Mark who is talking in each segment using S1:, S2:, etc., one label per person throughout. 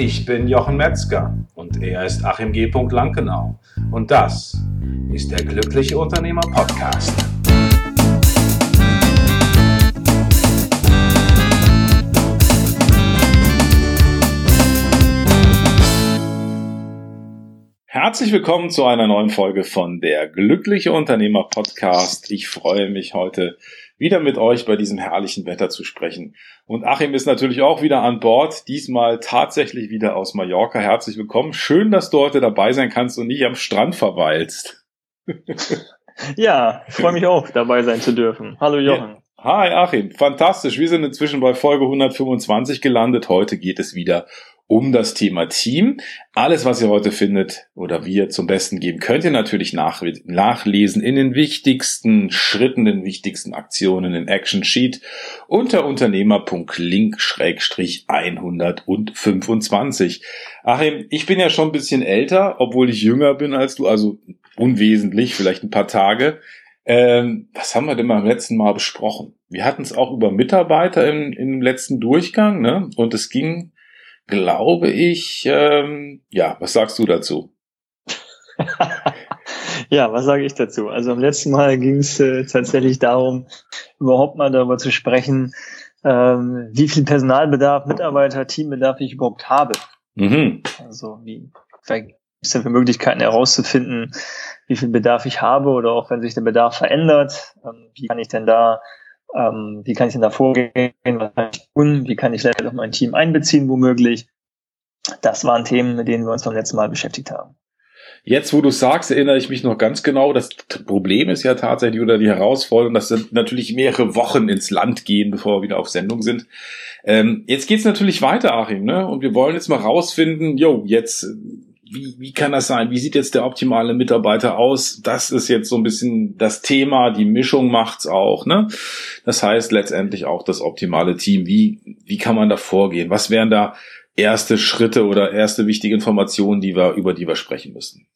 S1: Ich bin Jochen Metzger und er ist Achim G. Lankenau. Und das ist der Glückliche Unternehmer Podcast. Herzlich willkommen zu einer neuen Folge von der Glückliche Unternehmer Podcast. Ich freue mich heute wieder mit euch bei diesem herrlichen Wetter zu sprechen. Und Achim ist natürlich auch wieder an Bord, diesmal tatsächlich wieder aus Mallorca. Herzlich willkommen. Schön, dass du heute dabei sein kannst und nicht am Strand verweilst.
S2: ja, ich freue mich auch, dabei sein zu dürfen. Hallo Jochen. Ja.
S1: Hi Achim, fantastisch. Wir sind inzwischen bei Folge 125 gelandet. Heute geht es wieder um das Thema Team. Alles, was ihr heute findet oder wir zum Besten geben, könnt ihr natürlich nach, nachlesen in den wichtigsten Schritten, den wichtigsten Aktionen in Action Sheet unter unternehmer.link-125. Achim, ich bin ja schon ein bisschen älter, obwohl ich jünger bin als du, also unwesentlich, vielleicht ein paar Tage. Ähm, was haben wir denn beim letzten Mal besprochen? Wir hatten es auch über Mitarbeiter im, im letzten Durchgang, ne? Und es ging glaube ich, ähm, ja, was sagst du dazu?
S2: ja, was sage ich dazu? Also am letzten Mal ging es äh, tatsächlich darum, überhaupt mal darüber zu sprechen, ähm, wie viel Personalbedarf, Mitarbeiter, Teambedarf ich überhaupt habe. Mhm. Also wie gibt es für Möglichkeiten herauszufinden, wie viel Bedarf ich habe oder auch wenn sich der Bedarf verändert, ähm, wie kann ich denn da ähm, wie kann ich denn da vorgehen? Was kann ich tun? Wie kann ich vielleicht auch mein Team einbeziehen, womöglich? Das waren Themen, mit denen wir uns beim letzten Mal beschäftigt haben.
S1: Jetzt, wo du sagst, erinnere ich mich noch ganz genau. Das Problem ist ja tatsächlich oder die Herausforderung, dass natürlich mehrere Wochen ins Land gehen, bevor wir wieder auf Sendung sind. Ähm, jetzt geht's natürlich weiter, Achim, ne? Und wir wollen jetzt mal rausfinden, jo, jetzt wie, wie kann das sein? Wie sieht jetzt der optimale Mitarbeiter aus? Das ist jetzt so ein bisschen das Thema, die Mischung macht's auch, ne? Das heißt letztendlich auch das optimale Team. Wie, wie kann man da vorgehen? Was wären da erste Schritte oder erste wichtige Informationen, die wir, über die wir sprechen müssen?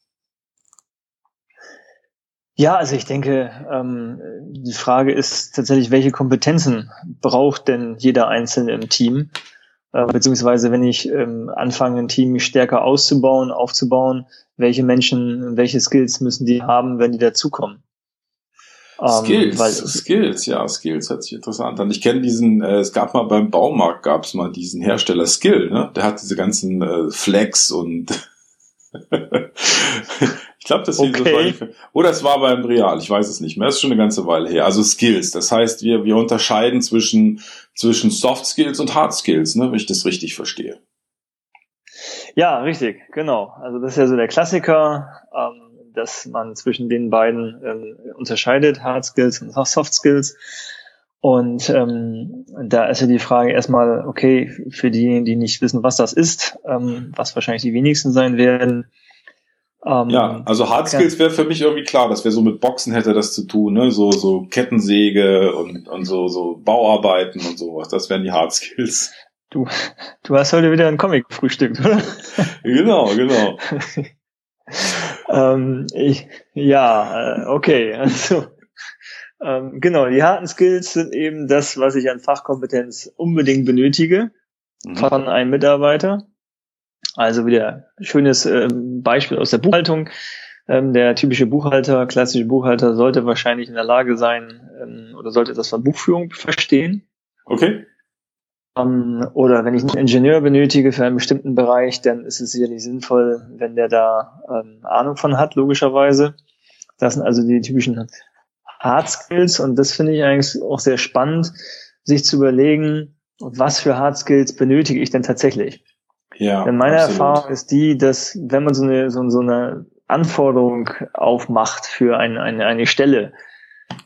S2: Ja, also ich denke, ähm, die Frage ist tatsächlich, welche Kompetenzen braucht denn jeder Einzelne im Team? Äh, beziehungsweise wenn ich ähm, anfange, ein Team stärker auszubauen, aufzubauen, welche Menschen, welche Skills müssen die haben, wenn die dazukommen?
S1: Ähm, Skills, weil, Skills, ja, Skills hört sich interessant an. Ich kenne diesen, äh, es gab mal beim Baumarkt, gab es mal diesen Hersteller Skill, ne? Der hat diese ganzen äh, Flex und ich glaube, das, okay. das oder es war beim Real, ich weiß es nicht mehr. Das ist schon eine ganze Weile her. Also Skills, das heißt, wir wir unterscheiden zwischen zwischen Soft Skills und Hard Skills, ne, wenn ich das richtig verstehe.
S2: Ja, richtig, genau. Also das ist ja so der Klassiker, ähm, dass man zwischen den beiden ähm, unterscheidet, Hard Skills und Soft Skills. Und ähm, da ist ja die Frage erstmal, okay, für diejenigen, die nicht wissen, was das ist, ähm, was wahrscheinlich die wenigsten sein werden.
S1: Ähm, ja, also Hard Skills wäre für mich irgendwie klar, dass wir so mit Boxen hätte das zu tun, ne? So, so Kettensäge und, und so, so Bauarbeiten und sowas. Das wären die Hard Skills.
S2: Du, du hast heute wieder ein Comic frühstückt, oder?
S1: genau, genau.
S2: ähm, ich, ja, äh, okay, also ähm, genau, die harten Skills sind eben das, was ich an Fachkompetenz unbedingt benötige mhm. von einem Mitarbeiter. Also wieder schönes ähm, Beispiel aus der Buchhaltung. Ähm, der typische Buchhalter, klassische Buchhalter sollte wahrscheinlich in der Lage sein ähm, oder sollte das von Buchführung verstehen.
S1: Okay.
S2: Oder wenn ich einen Ingenieur benötige für einen bestimmten Bereich, dann ist es sicherlich sinnvoll, wenn der da ähm, Ahnung von hat, logischerweise. Das sind also die typischen Hard Skills und das finde ich eigentlich auch sehr spannend, sich zu überlegen, was für Hard Skills benötige ich denn tatsächlich. Ja, Denn meine absolut. Erfahrung ist die, dass wenn man so eine, so, so eine Anforderung aufmacht für eine, eine, eine Stelle,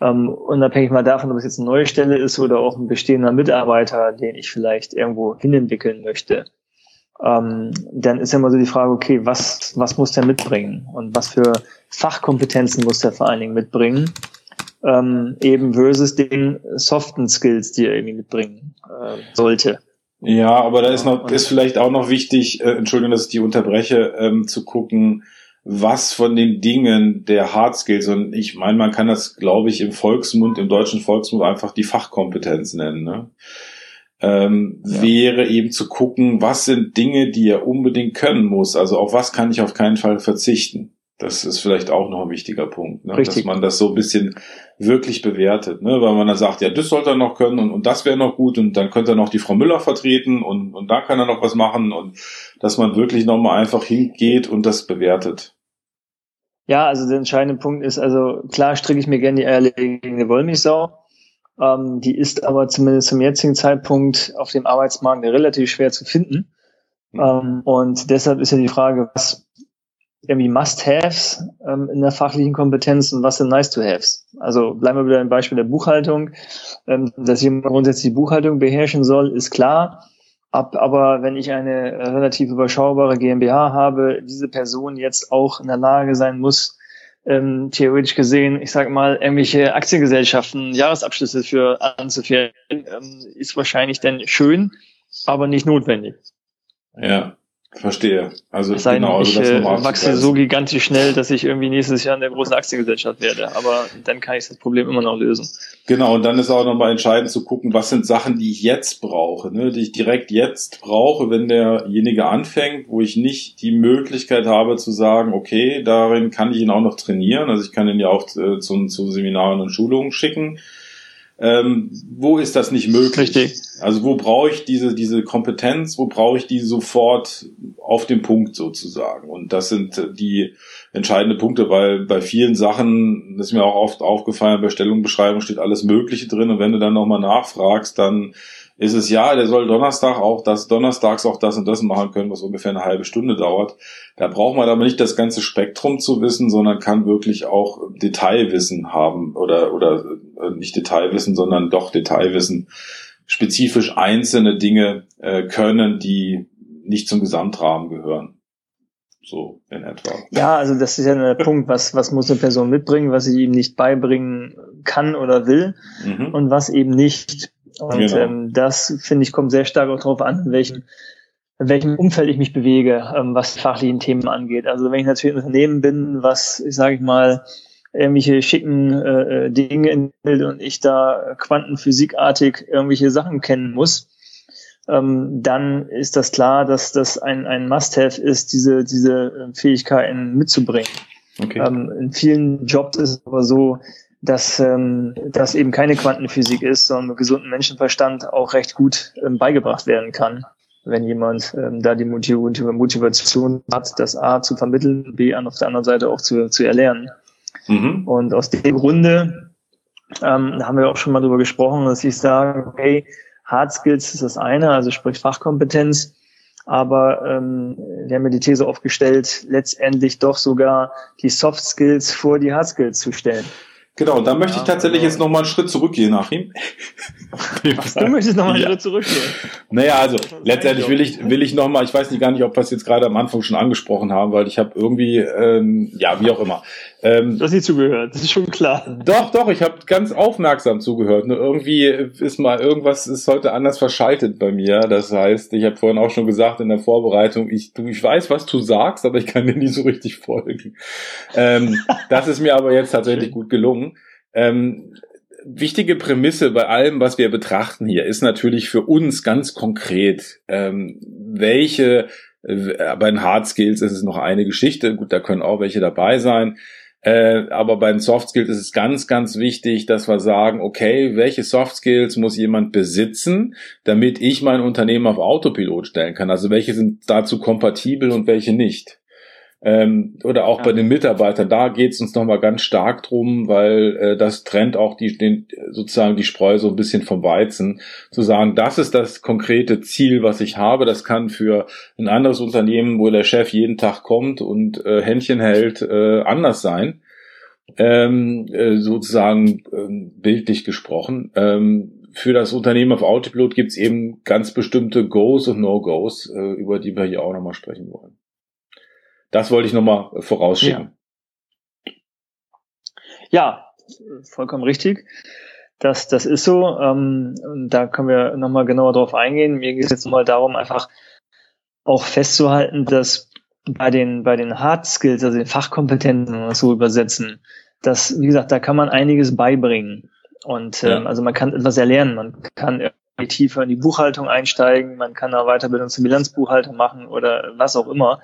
S2: ähm, unabhängig mal davon, ob es jetzt eine neue Stelle ist oder auch ein bestehender Mitarbeiter, den ich vielleicht irgendwo hinentwickeln möchte, ähm, dann ist ja immer so die Frage, okay, was, was muss der mitbringen und was für Fachkompetenzen muss der vor allen Dingen mitbringen, ähm, eben versus den soften Skills, die er irgendwie mitbringen äh, sollte.
S1: Ja, aber da ist noch, ist vielleicht auch noch wichtig, äh, Entschuldigung, dass ich die unterbreche, ähm, zu gucken, was von den Dingen der Hard Skills, und ich meine, man kann das, glaube ich, im Volksmund, im deutschen Volksmund einfach die Fachkompetenz nennen, ne? ähm, ja. wäre eben zu gucken, was sind Dinge, die er unbedingt können muss. Also auf was kann ich auf keinen Fall verzichten. Das ist vielleicht auch noch ein wichtiger Punkt, ne? dass man das so ein bisschen wirklich bewertet, ne? weil man dann sagt, ja, das sollte er noch können und, und das wäre noch gut und dann könnte er noch die Frau Müller vertreten und, und da kann er noch was machen und dass man wirklich nochmal einfach hingeht und das bewertet.
S2: Ja, also der entscheidende Punkt ist, also klar stricke ich mir gerne die eierlegende Wollmilchsau, ähm, die ist aber zumindest zum jetzigen Zeitpunkt auf dem Arbeitsmarkt relativ schwer zu finden. Mhm. Ähm, und deshalb ist ja die Frage, was irgendwie Must-Haves ähm, in der fachlichen Kompetenz und was sind Nice-to-Haves. Also bleiben wir wieder im Beispiel der Buchhaltung. Ähm, dass jemand grundsätzlich die Buchhaltung beherrschen soll, ist klar. Ab, aber wenn ich eine relativ überschaubare GmbH habe, diese Person jetzt auch in der Lage sein muss, ähm, theoretisch gesehen, ich sage mal, irgendwelche Aktiengesellschaften, Jahresabschlüsse für anzuführen, ähm, ist wahrscheinlich dann schön, aber nicht notwendig.
S1: Ja, Verstehe. Also
S2: es genau, also ich äh, wachse so gigantisch schnell, dass ich irgendwie nächstes Jahr in der großen Aktiengesellschaft werde. Aber dann kann ich das Problem immer noch lösen.
S1: Genau, und dann ist auch nochmal entscheidend zu gucken, was sind Sachen, die ich jetzt brauche, ne? die ich direkt jetzt brauche, wenn derjenige anfängt, wo ich nicht die Möglichkeit habe zu sagen, okay, darin kann ich ihn auch noch trainieren. Also ich kann ihn ja auch äh, zu, zu Seminaren und Schulungen schicken ähm, wo ist das nicht möglich? Richtig. Also wo brauche ich diese, diese Kompetenz, wo brauche ich die sofort auf dem Punkt sozusagen? Und das sind die entscheidenden Punkte, weil bei vielen Sachen, das ist mir auch oft aufgefallen, bei Stellungbeschreibung steht alles Mögliche drin und wenn du dann nochmal nachfragst, dann ist es ja, der soll Donnerstag auch das, donnerstags auch das und das machen können, was ungefähr eine halbe Stunde dauert. Da braucht man aber nicht das ganze Spektrum zu wissen, sondern kann wirklich auch Detailwissen haben oder, oder äh, nicht Detailwissen, sondern doch Detailwissen, spezifisch einzelne Dinge äh, können, die nicht zum Gesamtrahmen gehören. So in etwa.
S2: Ja, also das ist ja der Punkt, was, was muss eine Person mitbringen, was sie ihm nicht beibringen kann oder will mhm. und was eben nicht und genau. ähm, das, finde ich, kommt sehr stark auch darauf an, in welchem, in welchem Umfeld ich mich bewege, ähm, was fachlichen Themen angeht. Also wenn ich natürlich ein Unternehmen bin, was, sage ich mal, irgendwelche schicken äh, äh, Dinge entwickelt und ich da quantenphysikartig irgendwelche Sachen kennen muss, ähm, dann ist das klar, dass das ein, ein Must-Have ist, diese, diese Fähigkeiten mitzubringen. Okay. Ähm, in vielen Jobs ist es aber so, dass ähm, das eben keine Quantenphysik ist, sondern mit gesundem Menschenverstand auch recht gut ähm, beigebracht werden kann, wenn jemand ähm, da die Motivation hat, das A zu vermitteln, B an auf der anderen Seite auch zu, zu erlernen. Mhm. Und aus dem Grunde ähm, haben wir auch schon mal darüber gesprochen, dass ich sage, okay, Hard Skills ist das eine, also sprich Fachkompetenz, aber ähm, wir haben ja die These aufgestellt, letztendlich doch sogar die Soft Skills vor die Hard Skills zu stellen.
S1: Genau, da möchte ich tatsächlich genau. jetzt nochmal einen Schritt zurückgehen, Achim.
S2: Was, du möchtest nochmal einen ja. Schritt zurückgehen?
S1: Naja, also letztendlich will ich, will ich nochmal, ich weiß nicht gar nicht, ob wir es jetzt gerade am Anfang schon angesprochen haben, weil ich habe irgendwie, ähm, ja, wie auch immer.
S2: Ähm, du hast nicht zugehört, das ist schon klar.
S1: Doch, doch, ich habe ganz aufmerksam zugehört. Nur irgendwie ist mal, irgendwas ist heute anders verschaltet bei mir. Das heißt, ich habe vorhin auch schon gesagt in der Vorbereitung, ich, du, ich weiß, was du sagst, aber ich kann dir nie so richtig folgen. Ähm, das ist mir aber jetzt tatsächlich gut gelungen. Ähm, wichtige Prämisse bei allem, was wir betrachten hier, ist natürlich für uns ganz konkret, ähm, welche, äh, bei den Hard Skills ist es noch eine Geschichte, gut, da können auch welche dabei sein, äh, aber bei den Soft Skills ist es ganz, ganz wichtig, dass wir sagen, okay, welche Soft Skills muss jemand besitzen, damit ich mein Unternehmen auf Autopilot stellen kann? Also welche sind dazu kompatibel und welche nicht? Ähm, oder auch ja. bei den Mitarbeitern, da geht es uns nochmal ganz stark drum, weil äh, das trennt auch die, den, sozusagen die Spreu so ein bisschen vom Weizen, zu sagen, das ist das konkrete Ziel, was ich habe. Das kann für ein anderes Unternehmen, wo der Chef jeden Tag kommt und äh, Händchen hält, äh, anders sein. Ähm, äh, sozusagen äh, bildlich gesprochen. Ähm, für das Unternehmen auf Autopilot gibt es eben ganz bestimmte Goes und No-Goes, äh, über die wir hier auch nochmal sprechen wollen. Das wollte ich nochmal vorausschicken.
S2: Ja. ja, vollkommen richtig. Das, das ist so. Ähm, da können wir nochmal genauer drauf eingehen. Mir geht es jetzt mal darum, einfach auch festzuhalten, dass bei den, bei den Hard Skills, also den Fachkompetenzen, wenn wir das so übersetzen, dass, wie gesagt, da kann man einiges beibringen. Und ähm, ja. also man kann etwas erlernen, man kann tiefer in die Buchhaltung einsteigen, man kann da Weiterbildung zum Bilanzbuchhalter machen oder was auch immer.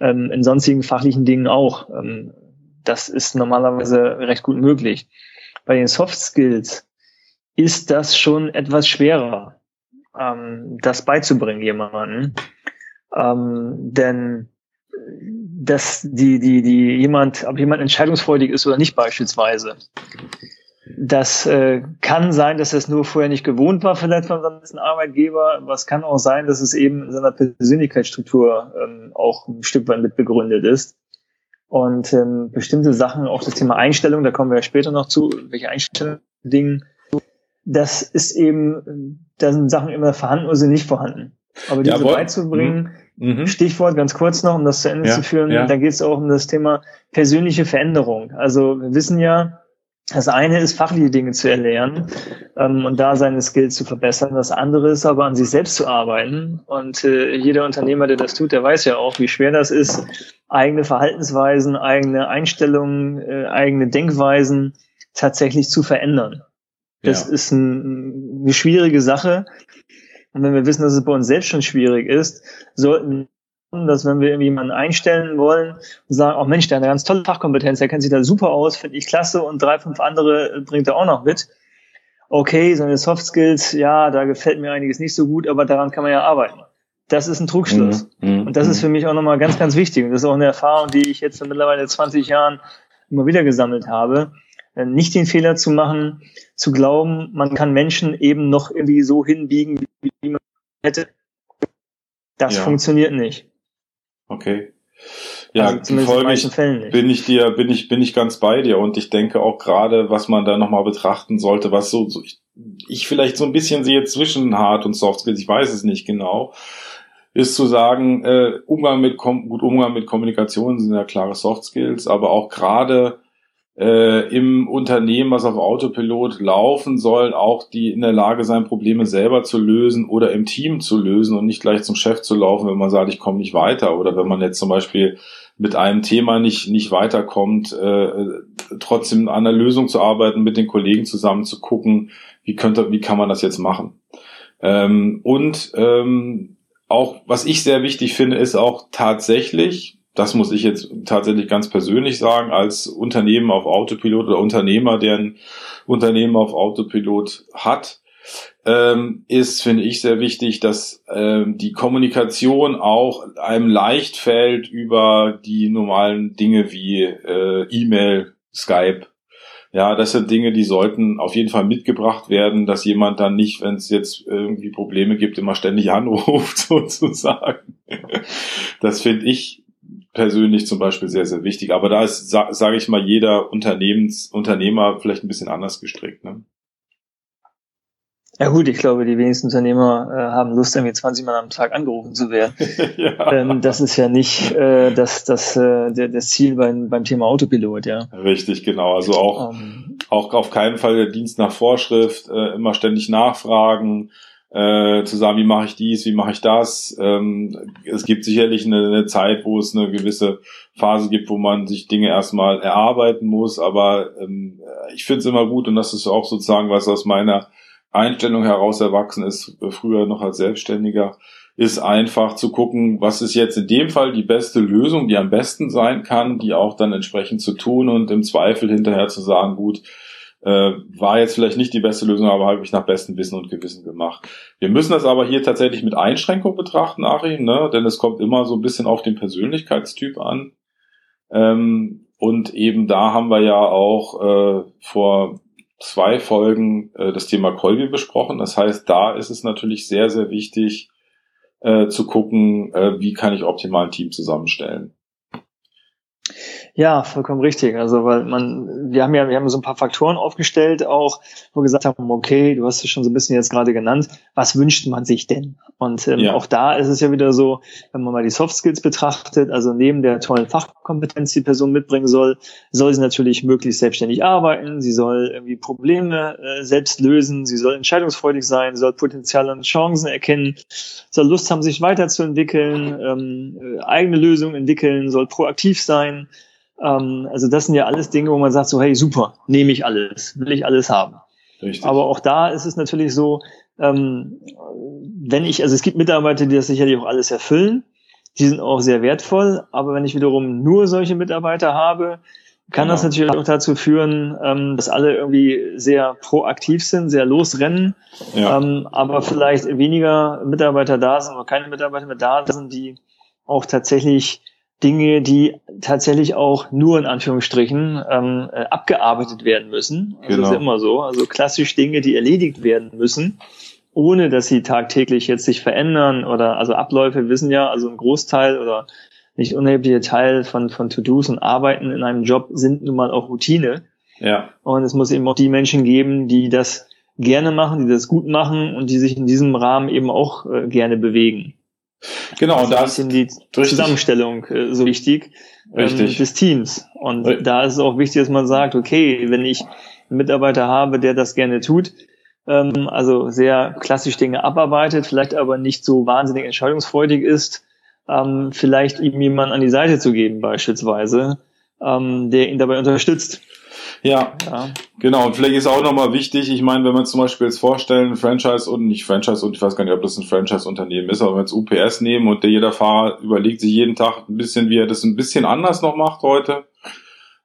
S2: Ähm, in sonstigen fachlichen Dingen auch. Ähm, das ist normalerweise recht gut möglich. Bei den Soft Skills ist das schon etwas schwerer, ähm, das beizubringen jemandem. Ähm, denn dass die, die, die jemand, ob jemand entscheidungsfreudig ist oder nicht beispielsweise. Das äh, kann sein, dass es nur vorher nicht gewohnt war, vielleicht von seinem Arbeitgeber. Aber es kann auch sein, dass es eben in seiner Persönlichkeitsstruktur ähm, auch ein Stück weit mit begründet ist. Und ähm, bestimmte Sachen, auch das Thema Einstellung, da kommen wir ja später noch zu, welche Einstellungen, das ist eben, da sind Sachen immer vorhanden oder sind nicht vorhanden. Aber diese Jawohl. beizubringen, mhm. mhm. Stichwort ganz kurz noch, um das zu Ende ja, zu führen, ja. da geht es auch um das Thema persönliche Veränderung. Also wir wissen ja, das eine ist, fachliche Dinge zu erlernen ähm, und da seine Skills zu verbessern. Das andere ist aber, an sich selbst zu arbeiten. Und äh, jeder Unternehmer, der das tut, der weiß ja auch, wie schwer das ist, eigene Verhaltensweisen, eigene Einstellungen, äh, eigene Denkweisen tatsächlich zu verändern. Das ja. ist ein, eine schwierige Sache. Und wenn wir wissen, dass es bei uns selbst schon schwierig ist, sollten dass wenn wir irgendwie jemanden einstellen wollen und sagen, oh Mensch, der hat eine ganz tolle Fachkompetenz, der kennt sich da super aus, finde ich klasse und drei, fünf andere bringt er auch noch mit. Okay, seine Soft Skills, ja, da gefällt mir einiges nicht so gut, aber daran kann man ja arbeiten. Das ist ein Trugschluss. Mhm. mhm und das ist mhm. für mich auch nochmal ganz, ganz wichtig. Und das ist auch eine Erfahrung, die ich jetzt in mittlerweile 20 Jahren immer wieder gesammelt habe. Äh, nicht den Fehler zu machen, zu glauben, man kann Menschen eben noch irgendwie so hinbiegen, wie man hätte. Das ja. funktioniert nicht.
S1: Okay. Ja, also folglich bin ich dir, bin ich, bin ich ganz bei dir und ich denke auch gerade, was man da nochmal betrachten sollte, was so, so ich, ich vielleicht so ein bisschen sehe zwischen Hard und Soft Skills, ich weiß es nicht genau, ist zu sagen, äh, Umgang mit, gut Umgang mit Kommunikation sind ja klare Soft Skills, aber auch gerade äh, im Unternehmen, was auf Autopilot laufen soll, auch die in der Lage sein, Probleme selber zu lösen oder im Team zu lösen und nicht gleich zum Chef zu laufen, wenn man sagt, ich komme nicht weiter. Oder wenn man jetzt zum Beispiel mit einem Thema nicht, nicht weiterkommt, äh, trotzdem an einer Lösung zu arbeiten, mit den Kollegen zusammen zu gucken, wie könnte, wie kann man das jetzt machen. Ähm, und ähm, auch, was ich sehr wichtig finde, ist auch tatsächlich, das muss ich jetzt tatsächlich ganz persönlich sagen, als Unternehmen auf Autopilot oder Unternehmer, der ein Unternehmen auf Autopilot hat, ähm, ist, finde ich, sehr wichtig, dass ähm, die Kommunikation auch einem leicht fällt über die normalen Dinge wie äh, E-Mail, Skype. Ja, das sind Dinge, die sollten auf jeden Fall mitgebracht werden, dass jemand dann nicht, wenn es jetzt irgendwie Probleme gibt, immer ständig anruft, sozusagen. Das finde ich persönlich zum Beispiel sehr, sehr wichtig. Aber da ist, sa sage ich mal, jeder Unternehmens, Unternehmer vielleicht ein bisschen anders gestrickt. Ne?
S2: Ja gut, ich glaube, die wenigsten Unternehmer äh, haben Lust, irgendwie 20 Mal am Tag angerufen zu werden. ja. ähm, das ist ja nicht äh, das, das, äh, der, das Ziel beim, beim Thema Autopilot, ja.
S1: Richtig, genau. Also auch, ähm. auch auf keinen Fall der Dienst nach Vorschrift, äh, immer ständig nachfragen, äh, zu sagen, wie mache ich dies, wie mache ich das. Ähm, es gibt sicherlich eine, eine, Zeit, wo es eine gewisse Phase gibt, wo man sich Dinge erstmal erarbeiten muss, aber ähm, ich finde es immer gut und das ist auch sozusagen was aus meiner Einstellung heraus erwachsen ist, früher noch als Selbstständiger, ist einfach zu gucken, was ist jetzt in dem Fall die beste Lösung, die am besten sein kann, die auch dann entsprechend zu tun und im Zweifel hinterher zu sagen, gut, äh, war jetzt vielleicht nicht die beste Lösung, aber habe ich nach bestem Wissen und Gewissen gemacht. Wir müssen das aber hier tatsächlich mit Einschränkung betrachten, Achim, ne? denn es kommt immer so ein bisschen auf den Persönlichkeitstyp an. Ähm, und eben da haben wir ja auch äh, vor zwei Folgen äh, das Thema Kolbi besprochen. Das heißt, da ist es natürlich sehr, sehr wichtig äh, zu gucken, äh, wie kann ich optimal ein Team zusammenstellen.
S2: Ja, vollkommen richtig. Also, weil man, wir haben ja, wir haben so ein paar Faktoren aufgestellt, auch, wo wir gesagt haben, okay, du hast es schon so ein bisschen jetzt gerade genannt, was wünscht man sich denn? Und ähm, ja. auch da ist es ja wieder so, wenn man mal die Soft Skills betrachtet, also neben der tollen Fachkompetenz, die Person mitbringen soll, soll sie natürlich möglichst selbstständig arbeiten, sie soll irgendwie Probleme äh, selbst lösen, sie soll entscheidungsfreudig sein, soll Potenziale und Chancen erkennen, soll Lust haben, sich weiterzuentwickeln, ähm, äh, eigene Lösungen entwickeln, soll proaktiv sein, ähm, also das sind ja alles Dinge, wo man sagt so, hey, super, nehme ich alles, will ich alles haben. Richtig. Aber auch da ist es natürlich so, ähm, wenn ich, also es gibt Mitarbeiter, die das sicherlich auch alles erfüllen, die sind auch sehr wertvoll, aber wenn ich wiederum nur solche Mitarbeiter habe, kann genau. das natürlich auch dazu führen, ähm, dass alle irgendwie sehr proaktiv sind, sehr losrennen, ja. ähm, aber vielleicht weniger Mitarbeiter da sind oder keine Mitarbeiter mehr da sind, die auch tatsächlich Dinge, die tatsächlich auch nur in Anführungsstrichen ähm, äh, abgearbeitet werden müssen. Also genau. Das ist genau. immer so. Also klassisch Dinge, die erledigt werden müssen, ohne dass sie tagtäglich jetzt sich verändern oder also Abläufe wissen ja, also ein Großteil oder nicht unerheblicher Teil von, von To-Dos und Arbeiten in einem Job sind nun mal auch Routine. Ja. Und es muss eben auch die Menschen geben, die das gerne machen, die das gut machen und die sich in diesem Rahmen eben auch äh, gerne bewegen.
S1: Genau, also da ist
S2: die Zusammenstellung äh, so wichtig ähm, des Teams. Und richtig. da ist es auch wichtig, dass man sagt, okay, wenn ich einen Mitarbeiter habe, der das gerne tut, ähm, also sehr klassisch Dinge abarbeitet, vielleicht aber nicht so wahnsinnig entscheidungsfreudig ist, ähm, vielleicht ihm jemanden an die Seite zu geben beispielsweise, ähm, der ihn dabei unterstützt.
S1: Ja, ja, genau. Und vielleicht ist auch nochmal wichtig, ich meine, wenn man zum Beispiel jetzt vorstellen, Franchise und nicht Franchise und ich weiß gar nicht, ob das ein Franchise-Unternehmen ist, aber wenn wir jetzt UPS nehmen und der jeder Fahrer überlegt sich jeden Tag ein bisschen, wie er das ein bisschen anders noch macht heute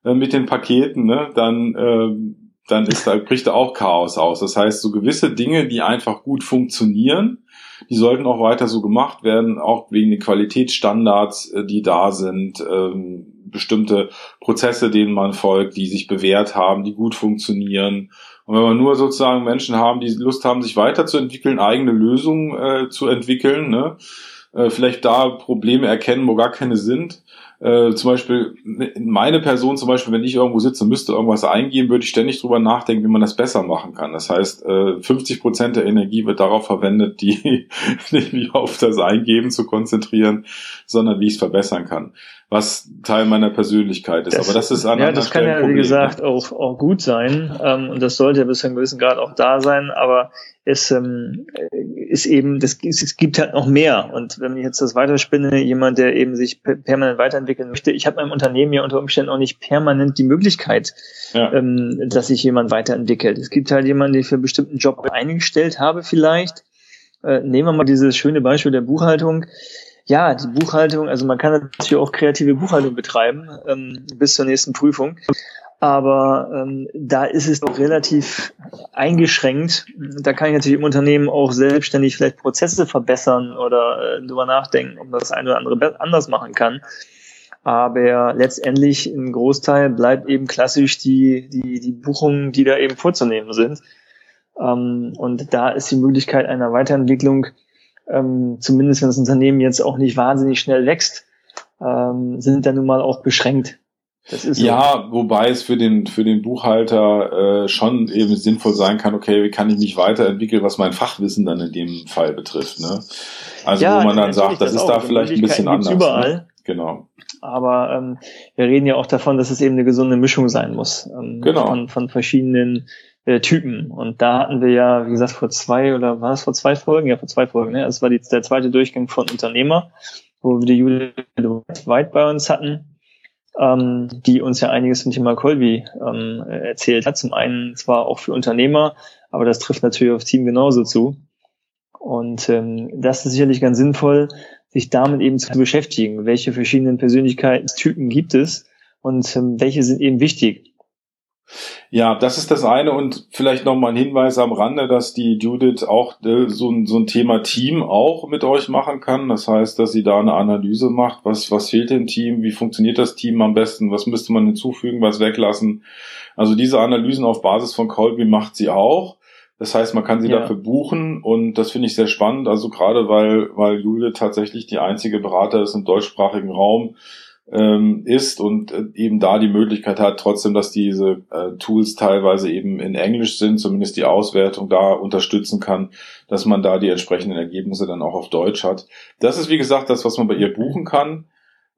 S1: äh, mit den Paketen, ne, dann äh, dann ist da bricht da auch Chaos aus. Das heißt, so gewisse Dinge, die einfach gut funktionieren, die sollten auch weiter so gemacht werden, auch wegen den Qualitätsstandards, äh, die da sind, ähm, bestimmte Prozesse, denen man folgt, die sich bewährt haben, die gut funktionieren. Und wenn wir nur sozusagen Menschen haben, die Lust haben, sich weiterzuentwickeln, eigene Lösungen äh, zu entwickeln, ne? äh, vielleicht da Probleme erkennen, wo gar keine sind, äh, zum Beispiel meine Person zum Beispiel, wenn ich irgendwo sitze müsste irgendwas eingeben, würde ich ständig drüber nachdenken, wie man das besser machen kann. Das heißt, äh, 50 Prozent der Energie wird darauf verwendet, die nicht mich auf das Eingeben zu konzentrieren, sondern wie ich es verbessern kann was Teil meiner Persönlichkeit ist.
S2: Das, Aber das ist an Ja, das kann ja, wie gesagt, auch, auch gut sein. Ähm, und das sollte ja bis zu einem gewissen Grad auch da sein. Aber es ähm, ist eben, das, es gibt halt noch mehr. Und wenn ich jetzt das weiterspinne, jemand, der eben sich permanent weiterentwickeln möchte, ich habe meinem Unternehmen ja unter Umständen auch nicht permanent die Möglichkeit, ja. ähm, dass sich jemand weiterentwickelt. Es gibt halt jemanden, den ich für einen bestimmten Job eingestellt habe vielleicht. Äh, nehmen wir mal dieses schöne Beispiel der Buchhaltung ja, die Buchhaltung, also man kann natürlich auch kreative Buchhaltung betreiben ähm, bis zur nächsten Prüfung. Aber ähm, da ist es noch relativ eingeschränkt. Da kann ich natürlich im Unternehmen auch selbstständig vielleicht Prozesse verbessern oder äh, drüber nachdenken, ob man das eine oder andere anders machen kann. Aber letztendlich ein Großteil bleibt eben klassisch die, die, die Buchungen, die da eben vorzunehmen sind. Ähm, und da ist die Möglichkeit einer Weiterentwicklung ähm, zumindest wenn das Unternehmen jetzt auch nicht wahnsinnig schnell wächst, ähm, sind dann nun mal auch beschränkt.
S1: Das ist so. Ja, wobei es für den, für den Buchhalter äh, schon eben sinnvoll sein kann, okay, wie kann ich mich weiterentwickeln, was mein Fachwissen dann in dem Fall betrifft. Ne? Also ja, wo man dann sagt, das, das ist da vielleicht ein bisschen anders. Ne?
S2: Überall.
S1: Ne? Genau.
S2: Aber ähm, wir reden ja auch davon, dass es eben eine gesunde Mischung sein muss ähm, genau. von, von verschiedenen äh, Typen. Und da hatten wir ja, wie gesagt, vor zwei oder war es vor zwei Folgen? Ja, vor zwei Folgen. Ne? Das war die, der zweite Durchgang von Unternehmer, wo wir die Julia White bei uns hatten, ähm, die uns ja einiges zum Thema Colby ähm, erzählt hat. Zum einen zwar auch für Unternehmer, aber das trifft natürlich aufs Team genauso zu. Und ähm, das ist sicherlich ganz sinnvoll, sich damit eben zu beschäftigen. Welche verschiedenen Persönlichkeitstypen gibt es und ähm, welche sind eben wichtig?
S1: Ja, das ist das eine und vielleicht nochmal ein Hinweis am Rande, dass die Judith auch äh, so, ein, so ein Thema Team auch mit euch machen kann. Das heißt, dass sie da eine Analyse macht, was, was fehlt dem Team, wie funktioniert das Team am besten, was müsste man hinzufügen, was weglassen. Also diese Analysen auf Basis von Colby macht sie auch. Das heißt, man kann sie ja. dafür buchen und das finde ich sehr spannend. Also gerade weil, weil Judith tatsächlich die einzige Berater ist im deutschsprachigen Raum, ähm, ist und äh, eben da die Möglichkeit hat, trotzdem, dass diese äh, Tools teilweise eben in Englisch sind, zumindest die Auswertung da unterstützen kann, dass man da die entsprechenden Ergebnisse dann auch auf Deutsch hat. Das ist, wie gesagt, das, was man bei ihr buchen kann.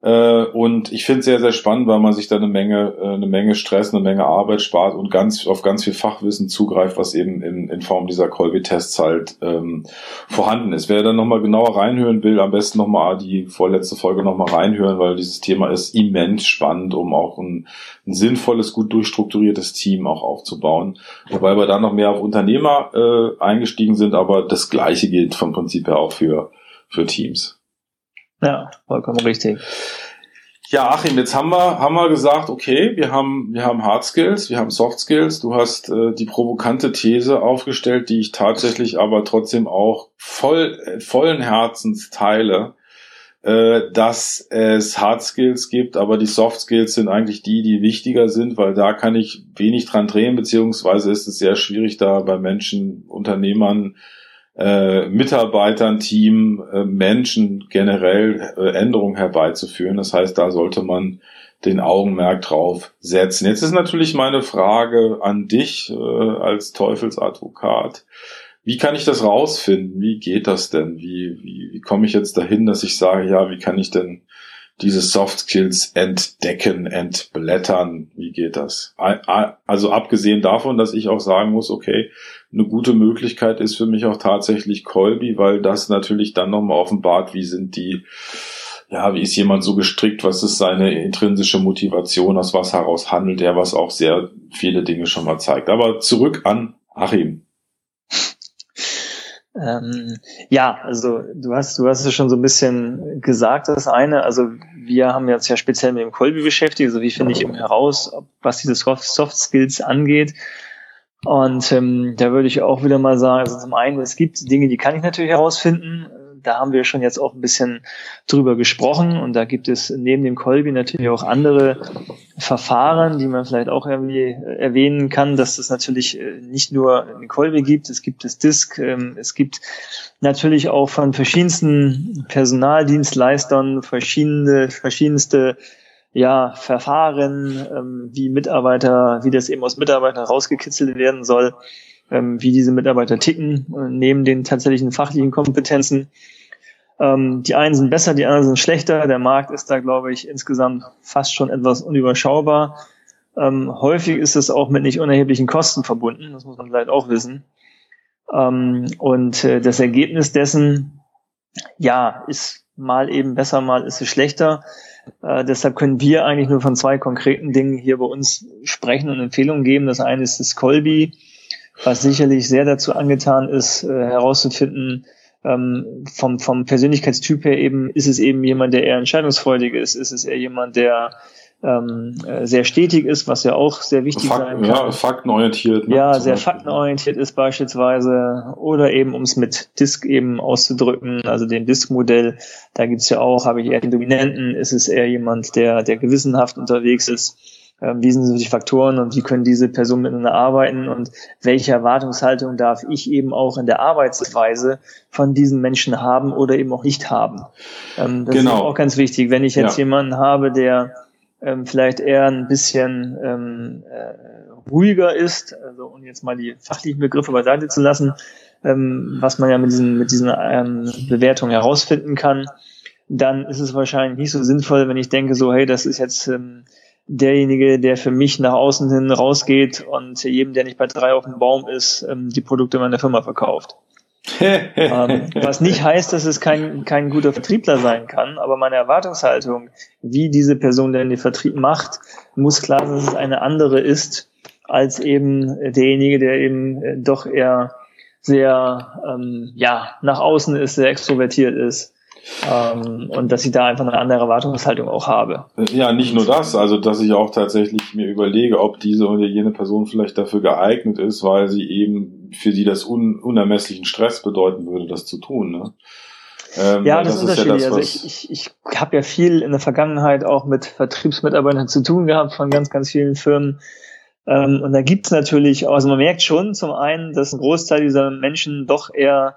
S1: Äh, und ich finde es sehr, sehr spannend, weil man sich da eine Menge, äh, eine Menge Stress, eine Menge Arbeit spart und ganz auf ganz viel Fachwissen zugreift, was eben in, in Form dieser Colby-Tests halt ähm, vorhanden ist. Wer dann nochmal genauer reinhören will, am besten nochmal die vorletzte Folge nochmal reinhören, weil dieses Thema ist immens spannend, um auch ein, ein sinnvolles, gut durchstrukturiertes Team auch aufzubauen. Wobei wir da noch mehr auf Unternehmer äh, eingestiegen sind, aber das Gleiche gilt vom Prinzip her auch für, für Teams.
S2: Ja, vollkommen richtig.
S1: Ja, Achim, jetzt haben wir, haben wir gesagt, okay, wir haben, wir haben Hard Skills, wir haben Soft Skills. Du hast äh, die provokante These aufgestellt, die ich tatsächlich aber trotzdem auch voll, äh, vollen Herzens teile, äh, dass es Hard Skills gibt, aber die Soft Skills sind eigentlich die, die wichtiger sind, weil da kann ich wenig dran drehen, beziehungsweise ist es sehr schwierig, da bei Menschen, Unternehmern, äh, Mitarbeitern, Team, äh, Menschen generell äh, Änderungen herbeizuführen. Das heißt, da sollte man den Augenmerk drauf setzen. Jetzt ist natürlich meine Frage an dich äh, als Teufelsadvokat. Wie kann ich das rausfinden? Wie geht das denn? Wie, wie, wie komme ich jetzt dahin, dass ich sage, ja, wie kann ich denn diese Soft Skills entdecken, entblättern? Wie geht das? Also abgesehen davon, dass ich auch sagen muss, okay, eine gute Möglichkeit ist für mich auch tatsächlich Colby, weil das natürlich dann nochmal offenbart, wie sind die, ja, wie ist jemand so gestrickt, was ist seine intrinsische Motivation, aus was heraus handelt er, was auch sehr viele Dinge schon mal zeigt. Aber zurück an Achim.
S2: Ähm, ja, also du hast, du hast es schon so ein bisschen gesagt, das eine. Also wir haben jetzt ja speziell mit dem Colby beschäftigt. Also wie finde ich eben heraus, was diese Soft Skills angeht. Und ähm, da würde ich auch wieder mal sagen, also zum einen, es gibt Dinge, die kann ich natürlich herausfinden. Da haben wir schon jetzt auch ein bisschen drüber gesprochen und da gibt es neben dem Colby natürlich auch andere Verfahren, die man vielleicht auch irgendwie erwähnen kann, dass es natürlich äh, nicht nur den Colby gibt, es gibt das Disk, ähm, es gibt natürlich auch von verschiedensten Personaldienstleistern verschiedene, verschiedenste ja, Verfahren, ähm, wie Mitarbeiter, wie das eben aus Mitarbeitern rausgekitzelt werden soll, ähm, wie diese Mitarbeiter ticken, äh, neben den tatsächlichen fachlichen Kompetenzen. Ähm, die einen sind besser, die anderen sind schlechter. Der Markt ist da, glaube ich, insgesamt fast schon etwas unüberschaubar. Ähm, häufig ist es auch mit nicht unerheblichen Kosten verbunden, das muss man vielleicht auch wissen. Ähm, und äh, das Ergebnis dessen, ja, ist mal eben besser, mal ist es schlechter. Äh, deshalb können wir eigentlich nur von zwei konkreten Dingen hier bei uns sprechen und Empfehlungen geben. Das eine ist das Colby, was sicherlich sehr dazu angetan ist, äh, herauszufinden, ähm, vom, vom Persönlichkeitstyp her eben, ist es eben jemand, der eher entscheidungsfreudig ist, ist es eher jemand, der ähm, äh, sehr stetig ist, was ja auch sehr wichtig
S1: Fakten, sein kann. Ja, faktenorientiert.
S2: Ne, ja, sehr Beispiel. faktenorientiert ist beispielsweise. Oder eben, um es mit Disk eben auszudrücken, also dem Disk-Modell, da gibt's ja auch, habe ich eher den Dominanten, ist es eher jemand, der, der gewissenhaft unterwegs ist. Ähm, wie sind so die Faktoren und wie können diese Personen miteinander arbeiten und welche Erwartungshaltung darf ich eben auch in der Arbeitsweise von diesen Menschen haben oder eben auch nicht haben. Ähm, das genau. ist auch ganz wichtig. Wenn ich jetzt ja. jemanden habe, der ähm, vielleicht eher ein bisschen äh, ruhiger ist, also um jetzt mal die fachlichen Begriffe beiseite zu lassen, was man ja mit diesen, mit diesen Bewertungen herausfinden kann, dann ist es wahrscheinlich nicht so sinnvoll, wenn ich denke, so, hey, das ist jetzt derjenige, der für mich nach außen hin rausgeht und jedem, der nicht bei drei auf dem Baum ist, ähm, die Produkte meiner Firma verkauft. Ähm, was nicht heißt, dass es kein, kein guter Vertriebler sein kann, aber meine Erwartungshaltung, wie diese Person denn den Vertrieb macht, muss klar sein, dass es eine andere ist, als eben derjenige, der eben äh, doch eher sehr ähm, ja nach außen ist, sehr extrovertiert ist ähm, und dass ich da einfach eine andere Erwartungshaltung auch habe.
S1: Ja, nicht nur das, also dass ich auch tatsächlich mir überlege, ob diese oder jene Person vielleicht dafür geeignet ist, weil sie eben für sie das un unermesslichen Stress bedeuten würde, das zu tun. Ne?
S2: Ähm, ja, das, das ist unterschiedlich. Ja das, also ich, ich, ich habe ja viel in der Vergangenheit auch mit Vertriebsmitarbeitern zu tun gehabt von ganz, ganz vielen Firmen. Ähm, und da gibt's natürlich, also man merkt schon zum einen, dass ein Großteil dieser Menschen doch eher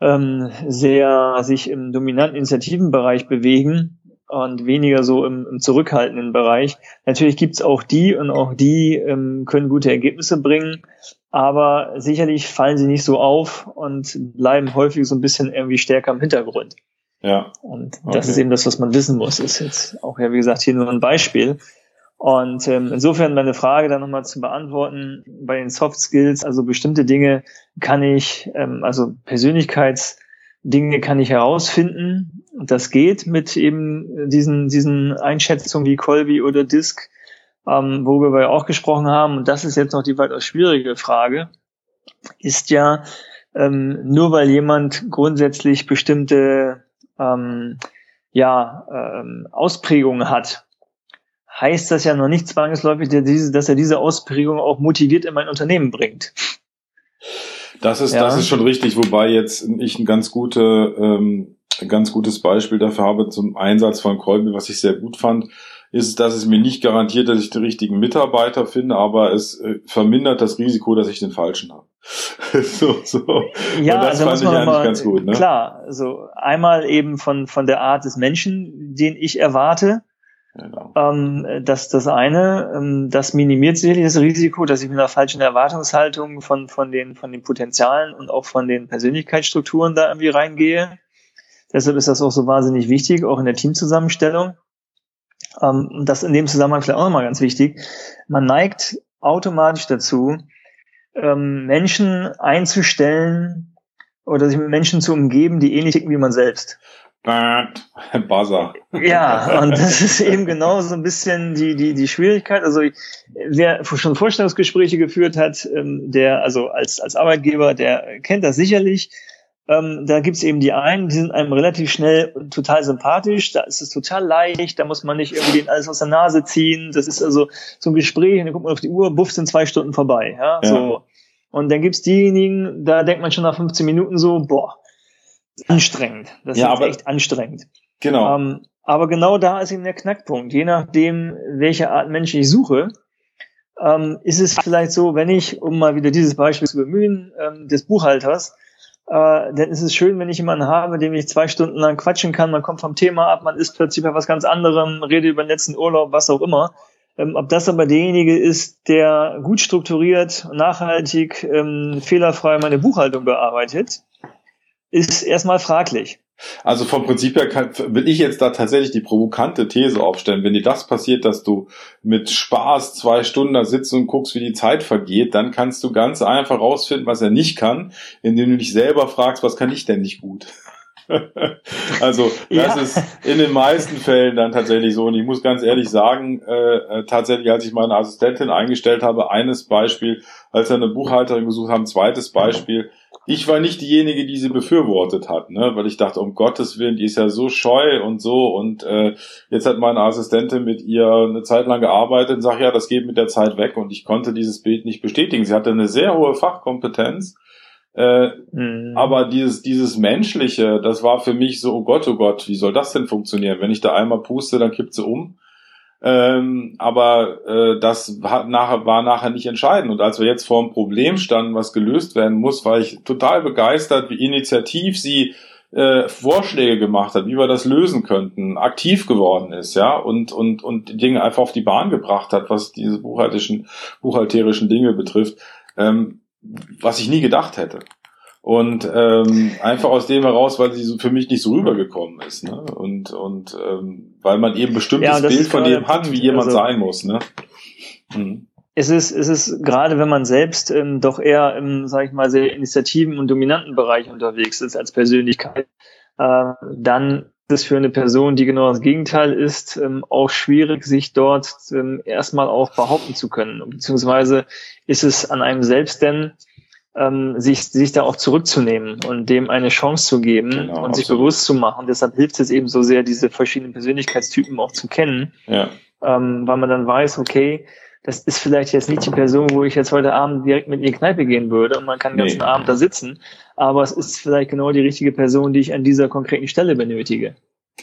S2: ähm, sehr sich im dominanten Initiativenbereich bewegen und weniger so im, im zurückhaltenden Bereich. Natürlich gibt's auch die und auch die ähm, können gute Ergebnisse bringen, aber sicherlich fallen sie nicht so auf und bleiben häufig so ein bisschen irgendwie stärker im Hintergrund. Ja. Und das okay. ist eben das, was man wissen muss. Ist jetzt auch ja, wie gesagt, hier nur ein Beispiel. Und ähm, insofern meine Frage dann nochmal zu beantworten bei den Soft Skills, also bestimmte Dinge kann ich, ähm, also Persönlichkeitsdinge kann ich herausfinden. Das geht mit eben diesen, diesen Einschätzungen wie Colby oder Disk, ähm, worüber wir auch gesprochen haben. Und das ist jetzt noch die weitaus schwierige Frage, ist ja, ähm, nur weil jemand grundsätzlich bestimmte ähm, ja, ähm, Ausprägungen hat, heißt das ja noch nicht zwangsläufig, dass er diese Ausprägung auch motiviert in mein Unternehmen bringt.
S1: Das ist, ja. das ist schon richtig, wobei jetzt ich ein ganz gute, ähm, ein ganz gutes Beispiel dafür habe zum Einsatz von Kolben, was ich sehr gut fand, ist, dass es mir nicht garantiert, dass ich den richtigen Mitarbeiter finde, aber es äh, vermindert das Risiko, dass ich den falschen habe.
S2: so, so. Ja, das also fand ich eigentlich mal, ganz gut. Ne? Klar, also einmal eben von, von der Art des Menschen, den ich erwarte, Genau. Ähm, das das eine, ähm, das minimiert sicherlich das Risiko, dass ich mit einer falschen Erwartungshaltung von von den von den Potenzialen und auch von den Persönlichkeitsstrukturen da irgendwie reingehe. Deshalb ist das auch so wahnsinnig wichtig, auch in der Teamzusammenstellung. Ähm, das in dem Zusammenhang vielleicht auch nochmal ganz wichtig. Man neigt automatisch dazu, ähm, Menschen einzustellen oder sich mit Menschen zu umgeben, die ähnlich ticken wie man selbst.
S1: Buzzer.
S2: Ja, und das ist eben genau so ein bisschen die, die, die Schwierigkeit. Also wer schon Vorstellungsgespräche geführt hat, ähm, der, also als, als Arbeitgeber, der kennt das sicherlich. Ähm, da gibt's eben die einen, die sind einem relativ schnell total sympathisch, da ist es total leicht, da muss man nicht irgendwie alles aus der Nase ziehen. Das ist also so ein Gespräch, und dann guckt man auf die Uhr, buff, sind zwei Stunden vorbei. Ja, ja. so. Und dann gibt's diejenigen, da denkt man schon nach 15 Minuten so, boah, anstrengend. Das ja, ist aber, echt anstrengend.
S1: Genau. Ähm,
S2: aber genau da ist eben der Knackpunkt. Je nachdem, welche Art Mensch ich suche, ähm, ist es vielleicht so, wenn ich, um mal wieder dieses Beispiel zu bemühen, ähm, des Buchhalters, äh, dann ist es schön, wenn ich jemanden habe, mit dem ich zwei Stunden lang quatschen kann, man kommt vom Thema ab, man ist plötzlich bei was ganz anderem, rede über den letzten Urlaub, was auch immer. Ähm, ob das aber derjenige ist, der gut strukturiert, nachhaltig, ähm, fehlerfrei meine Buchhaltung bearbeitet, ist erstmal fraglich.
S1: Also vom Prinzip her kann, will ich jetzt da tatsächlich die provokante These aufstellen. Wenn dir das passiert, dass du mit Spaß zwei Stunden da sitzt und guckst, wie die Zeit vergeht, dann kannst du ganz einfach rausfinden, was er nicht kann, indem du dich selber fragst, was kann ich denn nicht gut? also das ja. ist in den meisten Fällen dann tatsächlich so. Und ich muss ganz ehrlich sagen, äh, äh, tatsächlich, als ich meine Assistentin eingestellt habe, eines Beispiel, als wir eine Buchhalterin gesucht haben, zweites Beispiel, ich war nicht diejenige, die sie befürwortet hat, ne? weil ich dachte, um Gottes Willen, die ist ja so scheu und so und äh, jetzt hat meine Assistentin mit ihr eine Zeit lang gearbeitet und sagt, ja, das geht mit der Zeit weg und ich konnte dieses Bild nicht bestätigen. Sie hatte eine sehr hohe Fachkompetenz, äh, mhm. aber dieses, dieses Menschliche, das war für mich so, oh Gott, oh Gott, wie soll das denn funktionieren? Wenn ich da einmal puste, dann kippt sie um. Ähm, aber äh, das war nachher, war nachher nicht entscheidend. Und als wir jetzt vor einem Problem standen, was gelöst werden muss, war ich total begeistert, wie initiativ sie äh, Vorschläge gemacht hat, wie wir das lösen könnten, aktiv geworden ist, ja, und, und, und die Dinge einfach auf die Bahn gebracht hat, was diese buchhalterischen, buchhalterischen Dinge betrifft, ähm, was ich nie gedacht hätte. Und ähm, einfach aus dem heraus, weil sie so für mich nicht so rübergekommen ist. Ne? Und, und ähm, weil man eben bestimmtes ja, Bild von dem hat, wie jemand also, sein muss. Ne?
S2: Mhm. Es ist, es ist gerade, wenn man selbst ähm, doch eher im, sag ich mal, sehr initiativen und dominanten Bereich unterwegs ist als Persönlichkeit, äh, dann ist es für eine Person, die genau das Gegenteil ist, ähm, auch schwierig, sich dort ähm, erstmal auch behaupten zu können. Beziehungsweise ist es an einem selbst denn, ähm, sich, sich da auch zurückzunehmen und dem eine Chance zu geben genau, und sich absolut. bewusst zu machen. Deshalb hilft es eben so sehr, diese verschiedenen Persönlichkeitstypen auch zu kennen,
S1: ja.
S2: ähm, weil man dann weiß, okay, das ist vielleicht jetzt nicht die Person, wo ich jetzt heute Abend direkt mit in die Kneipe gehen würde und man kann den ganzen nee. Abend da sitzen, aber es ist vielleicht genau die richtige Person, die ich an dieser konkreten Stelle benötige.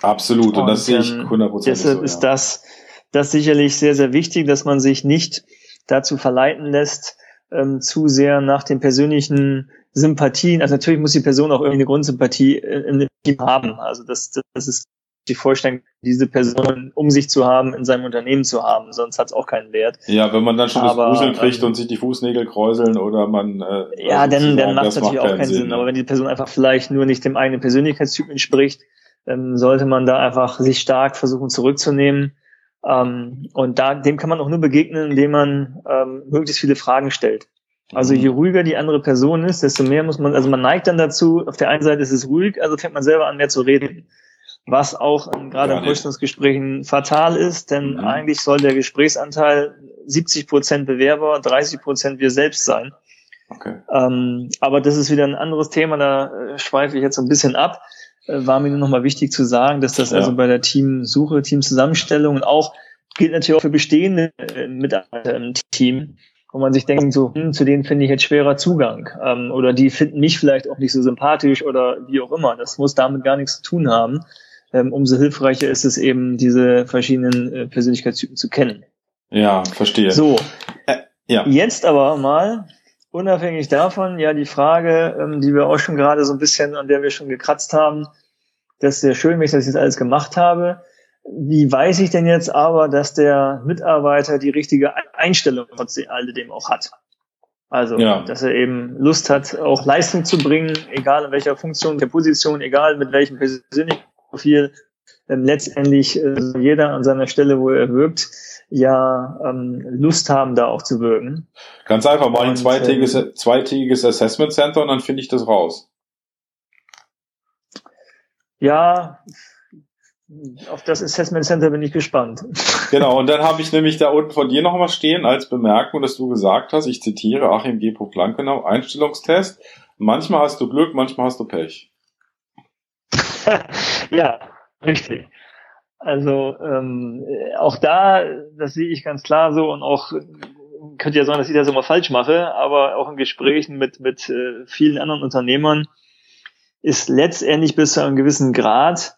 S1: Absolut, und, und das sehe ich 100%
S2: Deshalb so, ist ja. das, das sicherlich sehr, sehr wichtig, dass man sich nicht dazu verleiten lässt, ähm, zu sehr nach den persönlichen Sympathien, also natürlich muss die Person auch irgendwie eine Grundsympathie im Team haben. Also das, das ist die Vorstellung, diese Person um sich zu haben, in seinem Unternehmen zu haben, sonst hat es auch keinen Wert.
S1: Ja, wenn man dann schon aber, das Gruseln kriegt ähm, und sich die Fußnägel kräuseln oder man
S2: äh, Ja, also dann, dann macht es natürlich auch keinen Sinn. Sinn. Aber wenn die Person einfach vielleicht nur nicht dem eigenen Persönlichkeitstyp entspricht, ähm, sollte man da einfach sich stark versuchen zurückzunehmen. Ähm, und da, dem kann man auch nur begegnen, indem man ähm, möglichst viele Fragen stellt. Also je ruhiger die andere Person ist, desto mehr muss man, also man neigt dann dazu, auf der einen Seite ist es ruhig, also fängt man selber an, mehr zu reden. Was auch ähm, gerade in Vorstellungsgesprächen fatal ist, denn mhm. eigentlich soll der Gesprächsanteil 70 Prozent Bewerber, 30 Prozent wir selbst sein. Okay. Ähm, aber das ist wieder ein anderes Thema, da äh, schweife ich jetzt so ein bisschen ab. Äh, war mir nur nochmal wichtig zu sagen, dass das ja. also bei der Teamsuche, Teamzusammenstellung und auch gilt natürlich auch für bestehende äh, Mitarbeiter im Team, wo man sich denkt, so, hm, zu denen finde ich jetzt schwerer Zugang. Ähm, oder die finden mich vielleicht auch nicht so sympathisch oder wie auch immer. Das muss damit gar nichts zu tun haben. Ähm, umso hilfreicher ist es eben, diese verschiedenen äh, Persönlichkeitstypen zu kennen.
S1: Ja, verstehe.
S2: So. Äh, ja. Jetzt aber mal unabhängig davon, ja, die Frage, ähm, die wir auch schon gerade so ein bisschen, an der wir schon gekratzt haben, das ist sehr schön, wenn ich das jetzt alles gemacht habe. Wie weiß ich denn jetzt aber, dass der Mitarbeiter die richtige Einstellung trotzdem alledem auch hat? Also, ja. dass er eben Lust hat, auch Leistung zu bringen, egal in welcher Funktion, der Position, egal mit welchem Persönlichkeitsprofil, ähm, letztendlich äh, jeder an seiner Stelle, wo er wirkt, ja ähm, Lust haben, da auch zu wirken.
S1: Ganz einfach mal ein zweitägiges, äh, zweitägiges Assessment Center und dann finde ich das raus.
S2: Ja, auf das Assessment Center bin ich gespannt.
S1: Genau, und dann habe ich nämlich da unten von dir noch mal stehen als Bemerkung, dass du gesagt hast, ich zitiere Achim G. Lankenau, Einstellungstest. Manchmal hast du Glück, manchmal hast du Pech.
S2: ja, richtig. Also ähm, auch da, das sehe ich ganz klar so und auch könnte ja sein, dass ich das immer falsch mache, aber auch in Gesprächen mit mit äh, vielen anderen Unternehmern ist letztendlich bis zu einem gewissen Grad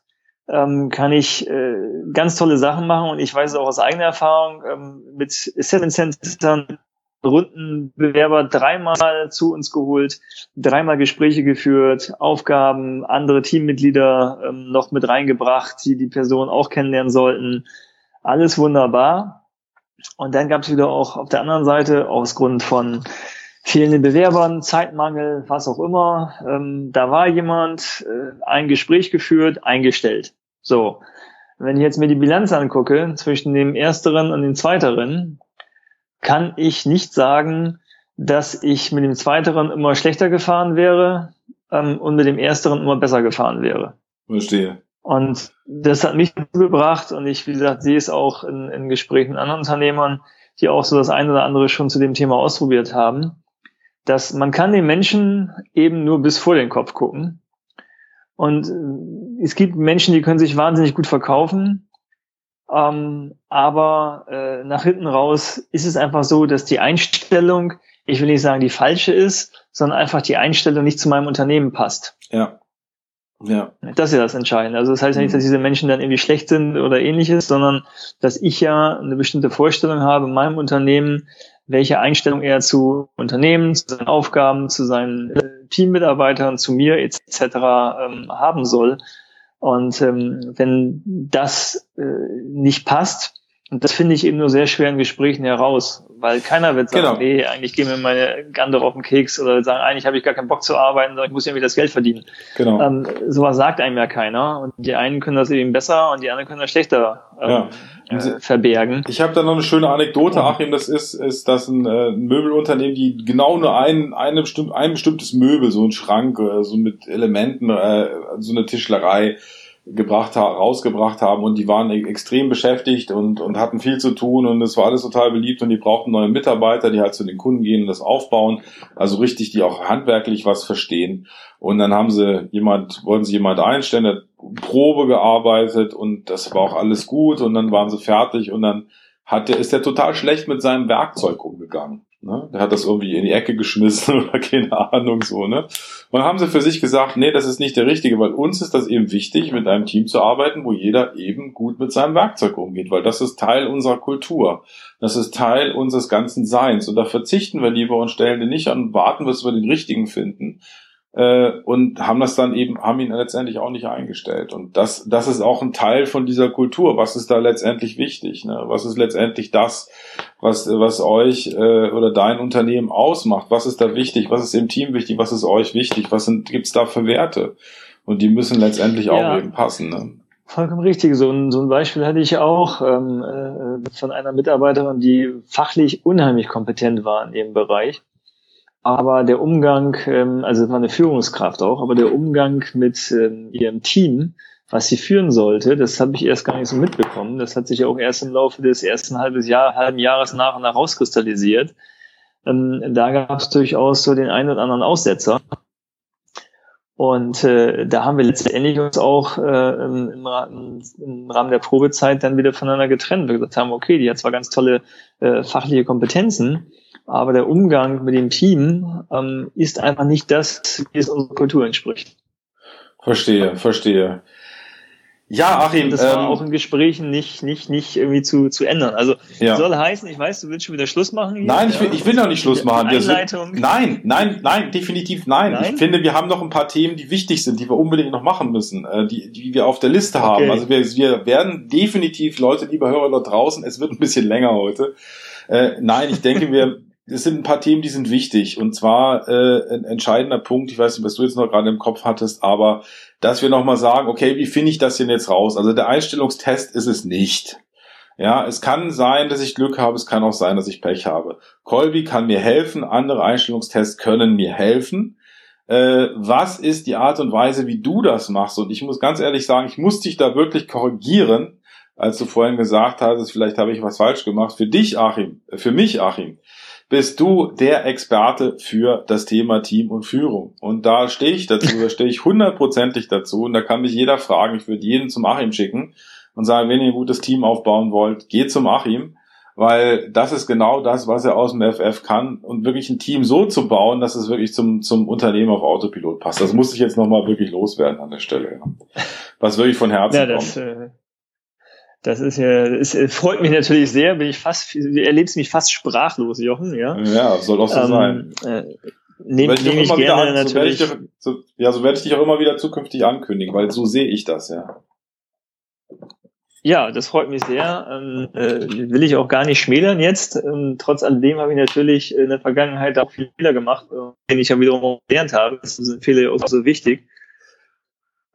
S2: ähm, kann ich äh, ganz tolle Sachen machen und ich weiß es auch aus eigener Erfahrung ähm, mit Seven Centern Rundenbewerber dreimal zu uns geholt, dreimal Gespräche geführt, Aufgaben, andere Teammitglieder ähm, noch mit reingebracht, die die Person auch kennenlernen sollten. Alles wunderbar. Und dann gab es wieder auch auf der anderen Seite aus Grund von fehlenden Bewerbern, Zeitmangel, was auch immer. Ähm, da war jemand, äh, ein Gespräch geführt, eingestellt. So. Wenn ich jetzt mir die Bilanz angucke zwischen dem ersteren und dem zweiteren, kann ich nicht sagen, dass ich mit dem zweiteren immer schlechter gefahren wäre ähm, und mit dem ersteren immer besser gefahren wäre.
S1: Verstehe.
S2: Und das hat mich gebracht und ich, wie gesagt, sehe es auch in, in Gesprächen mit anderen Unternehmern, die auch so das eine oder andere schon zu dem Thema ausprobiert haben, dass man kann den Menschen eben nur bis vor den Kopf gucken. Und es gibt Menschen, die können sich wahnsinnig gut verkaufen ähm, aber äh, nach hinten raus ist es einfach so, dass die Einstellung, ich will nicht sagen, die falsche ist, sondern einfach die Einstellung nicht zu meinem Unternehmen passt.
S1: Ja. Ja.
S2: Das ist ja das Entscheidende. Also das heißt ja nicht, dass diese Menschen dann irgendwie schlecht sind oder ähnliches, sondern dass ich ja eine bestimmte Vorstellung habe in meinem Unternehmen, welche Einstellung er zu Unternehmen, zu seinen Aufgaben, zu seinen äh, Teammitarbeitern, zu mir etc. Ähm, haben soll. Und ähm, wenn das äh, nicht passt, und das finde ich eben nur sehr schwer in Gesprächen heraus, weil keiner wird sagen, genau. nee, eigentlich gehen mir meine Gander auf den Keks oder sagen, eigentlich habe ich gar keinen Bock zu arbeiten, sondern ich muss irgendwie das Geld verdienen. Genau. Ähm, sowas sagt einem ja keiner. Und die einen können das eben besser und die anderen können das schlechter ähm, ja. Äh, verbergen.
S1: Ich habe da noch eine schöne Anekdote, Achim, das ist, ist das ein, äh, ein Möbelunternehmen, die genau nur ein, eine bestimm ein bestimmtes Möbel, so ein Schrank, äh, so mit Elementen, äh, so eine Tischlerei, gebracht rausgebracht haben und die waren e-, extrem beschäftigt und, und hatten viel zu tun und es war alles total beliebt und die brauchten neue Mitarbeiter, die halt zu den Kunden gehen und das aufbauen, also richtig, die auch handwerklich was verstehen. Und dann haben sie jemand, wollten sie jemand einstellen, der Probe gearbeitet und das war auch alles gut und dann waren sie fertig und dann hat der, ist der total schlecht mit seinem Werkzeug umgegangen. Ne? Der hat das irgendwie in die Ecke geschmissen oder keine Ahnung so. Ne? Und haben sie für sich gesagt, nee, das ist nicht der Richtige, weil uns ist das eben wichtig, mit einem Team zu arbeiten, wo jeder eben gut mit seinem Werkzeug umgeht, weil das ist Teil unserer Kultur. Das ist Teil unseres ganzen Seins. Und da verzichten wir lieber und stellen den nicht an und warten, bis wir den Richtigen finden, äh, und haben das dann eben, haben ihn letztendlich auch nicht eingestellt. Und das, das ist auch ein Teil von dieser Kultur. Was ist da letztendlich wichtig? Ne? Was ist letztendlich das, was, was euch äh, oder dein Unternehmen ausmacht? Was ist da wichtig? Was ist im Team wichtig? Was ist euch wichtig? Was sind, gibt's da für Werte? Und die müssen letztendlich auch ja. eben passen. Ne?
S2: Vollkommen richtig. So ein, so ein Beispiel hatte ich auch ähm, äh, von einer Mitarbeiterin, die fachlich unheimlich kompetent war in ihrem Bereich. Aber der Umgang, ähm, also es war eine Führungskraft auch, aber der Umgang mit ähm, ihrem Team, was sie führen sollte, das habe ich erst gar nicht so mitbekommen. Das hat sich auch erst im Laufe des ersten halbes Jahr, halben Jahres nach und nach rauskristallisiert. Ähm, da gab es durchaus so den einen oder anderen Aussetzer. Und äh, da haben wir letztendlich uns auch äh, im, im, Rahmen der Probezeit dann wieder voneinander getrennt. Wir gesagt haben, okay, die hat zwar ganz tolle äh, fachliche Kompetenzen, aber der Umgang mit dem Team ähm, ist einfach nicht das, wie es unserer Kultur entspricht.
S1: Verstehe, verstehe. Ja, Achim.
S2: Das war ähm, auch in Gesprächen nicht, nicht, nicht irgendwie zu, zu ändern. Also ja. soll heißen, ich weiß, du willst schon wieder Schluss machen.
S1: Hier, nein, ich will, ich will noch nicht Schluss machen. Einleitung. Sind, nein, nein, nein, definitiv nein. nein. Ich finde, wir haben noch ein paar Themen, die wichtig sind, die wir unbedingt noch machen müssen, äh, die, die wir auf der Liste okay. haben. Also wir, wir werden definitiv, Leute, liebe Hörer dort draußen, es wird ein bisschen länger heute. Äh, nein, ich denke, wir, es sind ein paar Themen, die sind wichtig. Und zwar äh, ein entscheidender Punkt, ich weiß nicht, was du jetzt noch gerade im Kopf hattest, aber dass wir nochmal sagen, okay, wie finde ich das denn jetzt raus? Also der Einstellungstest ist es nicht. Ja, es kann sein, dass ich Glück habe, es kann auch sein, dass ich Pech habe. Colby kann mir helfen, andere Einstellungstests können mir helfen. Äh, was ist die Art und Weise, wie du das machst? Und ich muss ganz ehrlich sagen, ich muss dich da wirklich korrigieren, als du vorhin gesagt hattest, vielleicht habe ich was falsch gemacht. Für dich, Achim, für mich, Achim, bist du der Experte für das Thema Team und Führung. Und da stehe ich dazu, da stehe ich hundertprozentig dazu. Und da kann mich jeder fragen. Ich würde jeden zum Achim schicken und sagen, wenn ihr ein gutes Team aufbauen wollt, geht zum Achim. Weil das ist genau das, was er aus dem FF kann und wirklich ein Team so zu bauen, dass es wirklich zum, zum Unternehmen auf Autopilot passt. Das muss ich jetzt nochmal wirklich loswerden an der Stelle. Was wirklich von Herzen ja, das, kommt. Äh
S2: das ist ja, es freut mich natürlich sehr, bin ich fast, erlebst mich fast sprachlos, Jochen, ja.
S1: Ja, soll auch so ähm, sein. Äh, Nehme nehm ich, gerne an, natürlich. So dich, so, ja, so werde ich dich auch immer wieder zukünftig ankündigen, weil so sehe ich das, ja.
S2: Ja, das freut mich sehr. Ähm, äh, will ich auch gar nicht schmälern jetzt. Ähm, trotz alledem habe ich natürlich in der Vergangenheit auch viele Fehler gemacht, äh, den ich ja wiederum gelernt habe. Das sind Fehler auch so wichtig.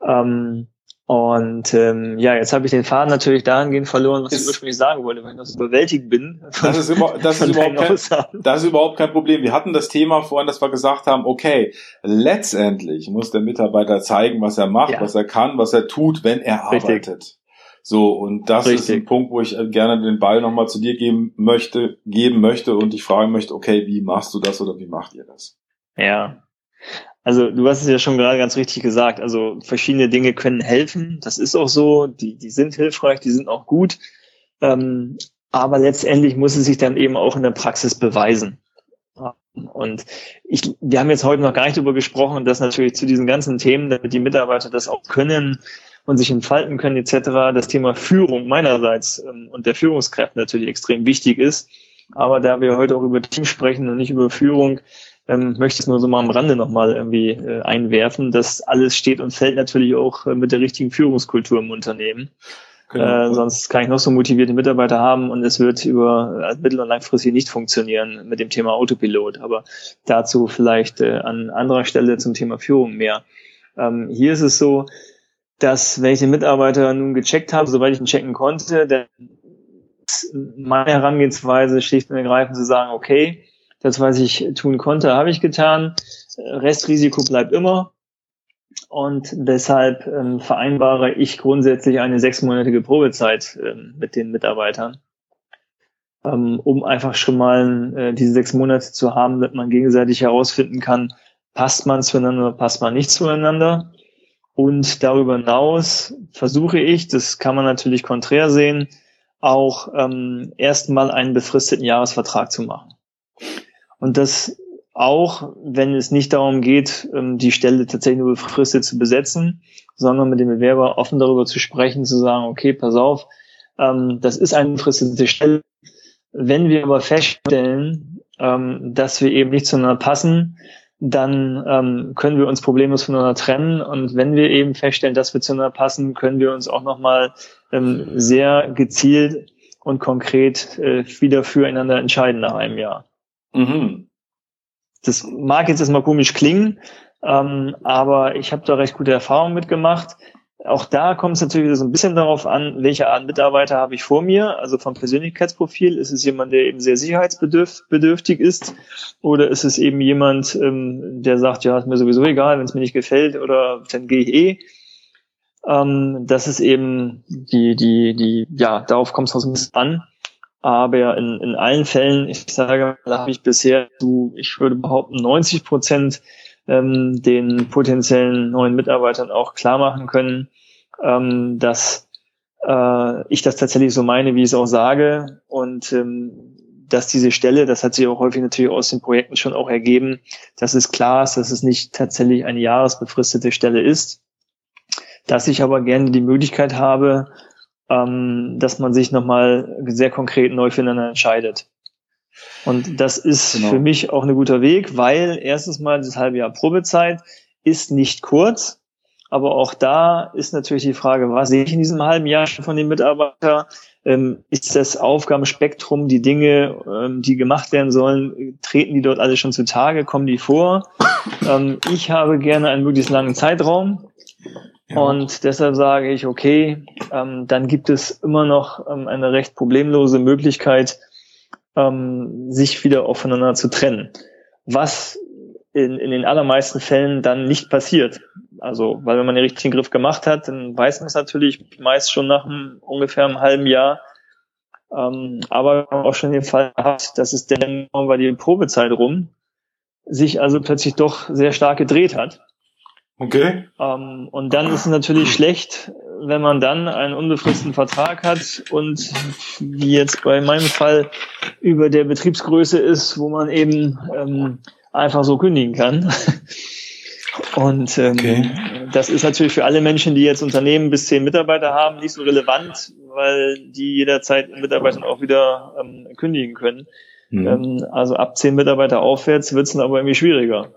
S2: Ähm, und ähm, ja, jetzt habe ich den Faden natürlich dahingehend verloren, was ist, ich ursprünglich sagen wollte, weil ich noch so überwältigt bin.
S1: Das, ist, immer, das, ist überhaupt kein, das ist überhaupt kein Problem. Wir hatten das Thema vorhin, dass wir gesagt haben, okay, letztendlich muss der Mitarbeiter zeigen, was er macht, ja. was er kann, was er tut, wenn er Richtig. arbeitet. So, und das Richtig. ist ein Punkt, wo ich gerne den Ball nochmal zu dir geben möchte, geben möchte und dich fragen möchte, okay, wie machst du das oder wie macht ihr das?
S2: Ja, also du hast es ja schon gerade ganz richtig gesagt. Also verschiedene Dinge können helfen. Das ist auch so. Die, die sind hilfreich, die sind auch gut. Ähm, aber letztendlich muss es sich dann eben auch in der Praxis beweisen. Und ich, wir haben jetzt heute noch gar nicht darüber gesprochen, dass natürlich zu diesen ganzen Themen, damit die Mitarbeiter das auch können und sich entfalten können etc., das Thema Führung meinerseits ähm, und der Führungskräfte natürlich extrem wichtig ist. Aber da wir heute auch über Team sprechen und nicht über Führung, ähm, möchte ich es nur so mal am Rande nochmal irgendwie äh, einwerfen. Das alles steht und fällt natürlich auch äh, mit der richtigen Führungskultur im Unternehmen. Genau. Äh, sonst kann ich noch so motivierte Mitarbeiter haben und es wird über äh, mittel- und langfristig nicht funktionieren mit dem Thema Autopilot. Aber dazu vielleicht äh, an anderer Stelle zum Thema Führung mehr. Ähm, hier ist es so, dass wenn ich den Mitarbeiter nun gecheckt habe, soweit ich ihn checken konnte, dann meine Herangehensweise schlicht und ergreifend zu sagen, okay, das, was ich tun konnte, habe ich getan. Restrisiko bleibt immer. Und deshalb ähm, vereinbare ich grundsätzlich eine sechsmonatige Probezeit ähm, mit den Mitarbeitern, ähm, um einfach schon mal äh, diese sechs Monate zu haben, damit man gegenseitig herausfinden kann, passt man zueinander, passt man nicht zueinander. Und darüber hinaus versuche ich, das kann man natürlich konträr sehen, auch ähm, erstmal einen befristeten Jahresvertrag zu machen. Und das auch, wenn es nicht darum geht, ähm, die Stelle tatsächlich nur befristet zu besetzen, sondern mit dem Bewerber offen darüber zu sprechen, zu sagen, okay, pass auf, ähm, das ist eine befristete Stelle. Wenn wir aber feststellen, ähm, dass wir eben nicht zueinander passen, dann können wir uns problemlos voneinander trennen. Und wenn wir eben feststellen, dass wir zueinander passen, können wir uns auch nochmal sehr gezielt und konkret äh, wieder füreinander entscheiden nach einem Jahr. Mhm. Das mag jetzt erstmal komisch klingen, Ähm, aber ich habe da recht gute Erfahrungen mitgemacht. Auch da kommt es natürlich so ein bisschen darauf an, welche Art Mitarbeiter habe ich vor mir. Also vom Persönlichkeitsprofil ist es jemand, der eben sehr sicherheitsbedürftig ist, oder ist es eben jemand, ähm, der sagt, ja, ist mir sowieso egal, wenn es mir nicht gefällt, oder dann gehe ich eh. Ähm, das ist eben die, die, die, ja, darauf kommt es ein bisschen an. Aber in, in allen Fällen, ich sage, habe ich bisher so, ich würde behaupten, 90 Prozent ähm, den potenziellen neuen Mitarbeitern auch klar machen können, ähm, dass äh, ich das tatsächlich so meine, wie ich es auch sage. Und ähm, dass diese Stelle, das hat sich auch häufig natürlich aus den Projekten schon auch ergeben, dass es klar ist, dass es nicht tatsächlich eine jahresbefristete Stelle ist, dass ich aber gerne die Möglichkeit habe, ähm, dass man sich nochmal sehr konkret neu füreinander entscheidet. Und das ist genau. für mich auch ein guter Weg, weil erstens mal das halbe Jahr Probezeit ist nicht kurz, aber auch da ist natürlich die Frage, was sehe ich in diesem halben Jahr von den Mitarbeitern? Ähm, ist das Aufgabenspektrum, die Dinge, ähm, die gemacht werden sollen, treten die dort alle schon zutage, kommen die vor? Ähm, ich habe gerne einen möglichst langen Zeitraum. Und deshalb sage ich, okay, ähm, dann gibt es immer noch ähm, eine recht problemlose Möglichkeit, ähm, sich wieder aufeinander zu trennen. Was in, in den allermeisten Fällen dann nicht passiert. Also, weil wenn man den richtigen Griff gemacht hat, dann weiß man es natürlich meist schon nach einem, ungefähr einem halben Jahr. Ähm, aber auch schon den Fall hat, dass es dann bei die Probezeit rum sich also plötzlich doch sehr stark gedreht hat.
S1: Okay.
S2: Ähm, und dann ist es natürlich schlecht, wenn man dann einen unbefristeten Vertrag hat und wie jetzt bei meinem Fall über der Betriebsgröße ist, wo man eben ähm, einfach so kündigen kann. Und ähm, okay. das ist natürlich für alle Menschen, die jetzt Unternehmen bis zehn Mitarbeiter haben, nicht so relevant, weil die jederzeit Mitarbeitern auch wieder ähm, kündigen können. Mhm. Ähm, also ab zehn Mitarbeiter aufwärts wird es dann aber irgendwie schwieriger.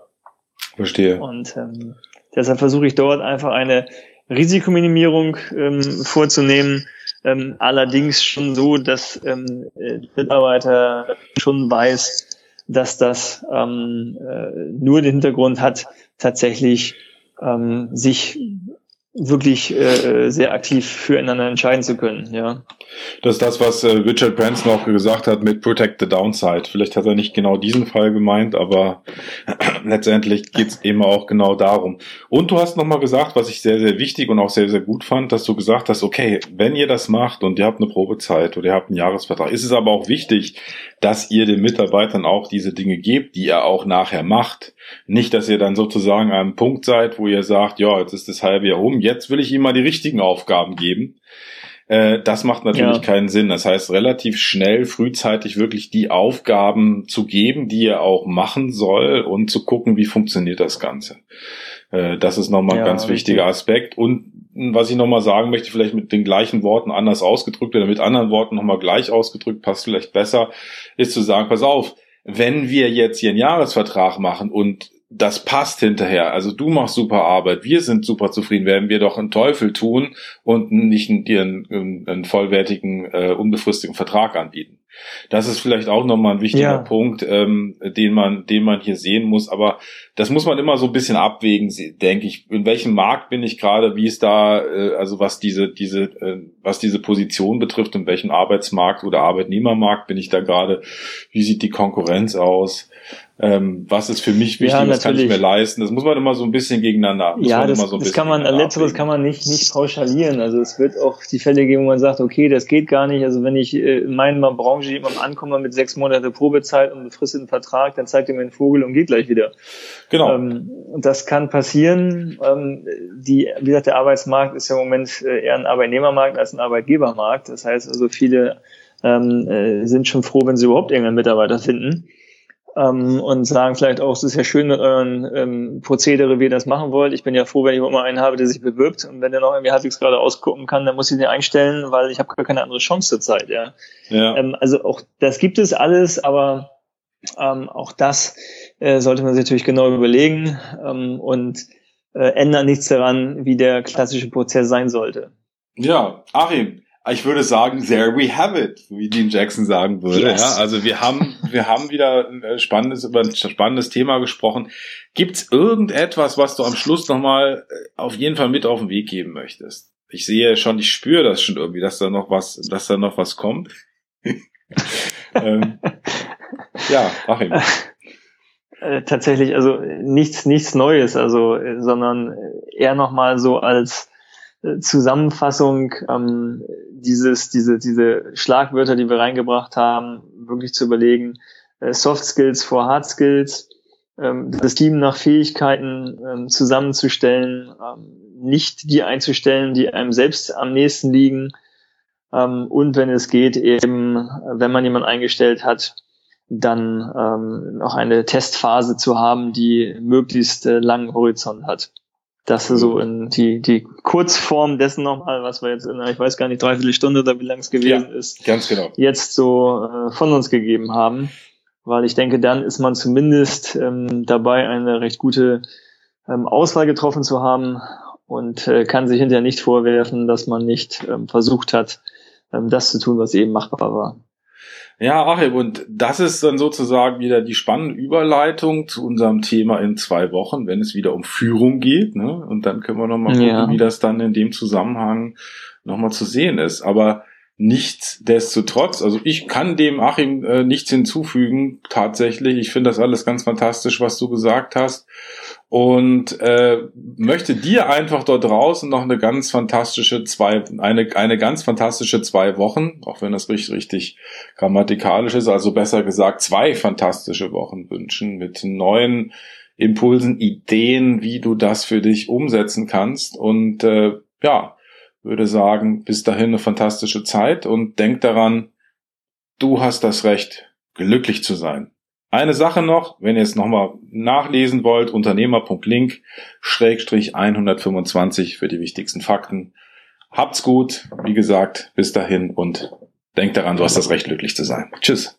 S1: Verstehe.
S2: Und ähm, deshalb versuche ich dort einfach eine Risikominimierung ähm, vorzunehmen. Ähm, allerdings schon so, dass ähm, der Mitarbeiter schon weiß, dass das ähm, äh, nur den Hintergrund hat, tatsächlich ähm, sich wirklich äh, sehr aktiv füreinander entscheiden zu können, ja.
S1: Das ist das, was äh, Richard Branson auch gesagt hat mit Protect the Downside. Vielleicht hat er nicht genau diesen Fall gemeint, aber letztendlich geht's eben auch genau darum. Und du hast nochmal gesagt, was ich sehr, sehr wichtig und auch sehr, sehr gut fand, dass du gesagt hast, okay, wenn ihr das macht und ihr habt eine Probezeit oder ihr habt einen Jahresvertrag, ist es aber auch wichtig, dass ihr den Mitarbeitern auch diese Dinge gebt, die ihr auch nachher macht. Nicht, dass ihr dann sozusagen an einem Punkt seid, wo ihr sagt, ja, jetzt ist das halbe Jahr rum, jetzt will ich ihm mal die richtigen Aufgaben geben. Äh, das macht natürlich ja. keinen Sinn. Das heißt, relativ schnell, frühzeitig wirklich die Aufgaben zu geben, die er auch machen soll und zu gucken, wie funktioniert das Ganze. Äh, das ist nochmal ein ja, ganz wichtiger Aspekt. Und was ich nochmal sagen möchte, vielleicht mit den gleichen Worten anders ausgedrückt oder mit anderen Worten nochmal gleich ausgedrückt, passt vielleicht besser, ist zu sagen, pass auf, wenn wir jetzt hier einen Jahresvertrag machen und das passt hinterher. Also du machst super Arbeit, wir sind super zufrieden, werden wir doch einen Teufel tun und nicht dir einen, einen vollwertigen, äh, unbefristeten Vertrag anbieten. Das ist vielleicht auch nochmal ein wichtiger ja. Punkt, ähm, den man, den man hier sehen muss. Aber das muss man immer so ein bisschen abwägen, denke ich. In welchem Markt bin ich gerade? Wie ist da, äh, also was diese, diese, äh, was diese Position betrifft, in welchem Arbeitsmarkt oder Arbeitnehmermarkt bin ich da gerade? Wie sieht die Konkurrenz aus? Ähm, was ist für mich wichtig, ja, was kann ich mir leisten. Das muss man immer so ein bisschen gegeneinander.
S2: ja, das, so das kann man, letzteres kann man nicht, nicht pauschalieren. Also es wird auch die Fälle geben, wo man sagt, okay, das geht gar nicht. Also wenn ich äh, in meiner Branche jemandem ankomme mit sechs Monate Probezeit und befristeten Vertrag, dann zeigt er mir einen Vogel und geht gleich wieder.
S1: Genau.
S2: Ähm, das kann passieren. Ähm, die, wie gesagt, der Arbeitsmarkt ist ja im Moment äh, eher ein Arbeitnehmermarkt als ein Arbeitgebermarkt. Das heißt also, viele ähm, äh, sind schon froh, wenn sie überhaupt irgendeinen Mitarbeiter finden ähm, und sagen vielleicht auch, es ist ja schön mit euren ähm, Prozedere, wie ihr das machen wollt. Ich bin ja froh, wenn ich immer einen habe, der sich bewirbt und wenn der noch irgendwie halbwegs gerade ausgucken kann, dann muss ich den einstellen, weil ich habe gar keine andere Chance zur Zeit. Ja. ja. Ähm, also auch das gibt es alles, aber ähm, auch das äh, sollte man sich natürlich genau überlegen ähm, und äh, ändert nichts daran, wie der klassische Prozess sein sollte.
S1: Ja, Achim, ich würde sagen, there we have it, wie Dean Jackson sagen würde. Yes. Ja, also wir haben, wir haben wieder ein spannendes, über ein spannendes Thema gesprochen. Gibt's irgendetwas, was du am Schluss nochmal äh, auf jeden Fall mit auf den Weg geben möchtest? Ich sehe schon, ich spüre das schon irgendwie, dass da noch was, dass da noch was kommt. ähm, ja, Achim.
S2: Äh, tatsächlich, also nichts, nichts Neues, also, sondern eher nochmal so als Zusammenfassung ähm, dieses, diese, diese Schlagwörter, die wir reingebracht haben, wirklich zu überlegen, äh, Soft Skills vor Hard Skills, ähm, das Team nach Fähigkeiten ähm, zusammenzustellen, ähm, nicht die einzustellen, die einem selbst am nächsten liegen ähm, und wenn es geht, eben, wenn man jemanden eingestellt hat, dann ähm, noch eine Testphase zu haben, die möglichst äh, langen Horizont hat. Das ist so in die, die Kurzform dessen nochmal, was wir jetzt in, ich weiß gar nicht, dreiviertel Stunde oder wie lang es gewesen ja, ist,
S1: ganz genau.
S2: jetzt so äh, von uns gegeben haben. Weil ich denke, dann ist man zumindest ähm, dabei, eine recht gute ähm, Auswahl getroffen zu haben und äh, kann sich hinterher nicht vorwerfen, dass man nicht ähm, versucht hat, ähm, das zu tun, was eben machbar war.
S1: Ja, Achim, und das ist dann sozusagen wieder die spannende Überleitung zu unserem Thema in zwei Wochen, wenn es wieder um Führung geht. Ne? Und dann können wir nochmal gucken, ja. wie das dann in dem Zusammenhang nochmal zu sehen ist. Aber nichtsdestotrotz, also ich kann dem Achim äh, nichts hinzufügen, tatsächlich. Ich finde das alles ganz fantastisch, was du gesagt hast und äh, möchte dir einfach dort draußen noch eine ganz fantastische zwei, eine, eine ganz fantastische zwei Wochen, auch wenn das richtig, richtig grammatikalisch ist, also besser gesagt zwei fantastische Wochen wünschen mit neuen Impulsen, Ideen, wie du das für dich umsetzen kannst und äh, ja, würde sagen, bis dahin eine fantastische Zeit und denk daran, du hast das Recht, glücklich zu sein. Eine Sache noch, wenn ihr es nochmal nachlesen wollt, unternehmer.link, Schrägstrich 125 für die wichtigsten Fakten. Habt's gut, wie gesagt, bis dahin und denkt daran, du hast das Recht, glücklich zu sein. Tschüss.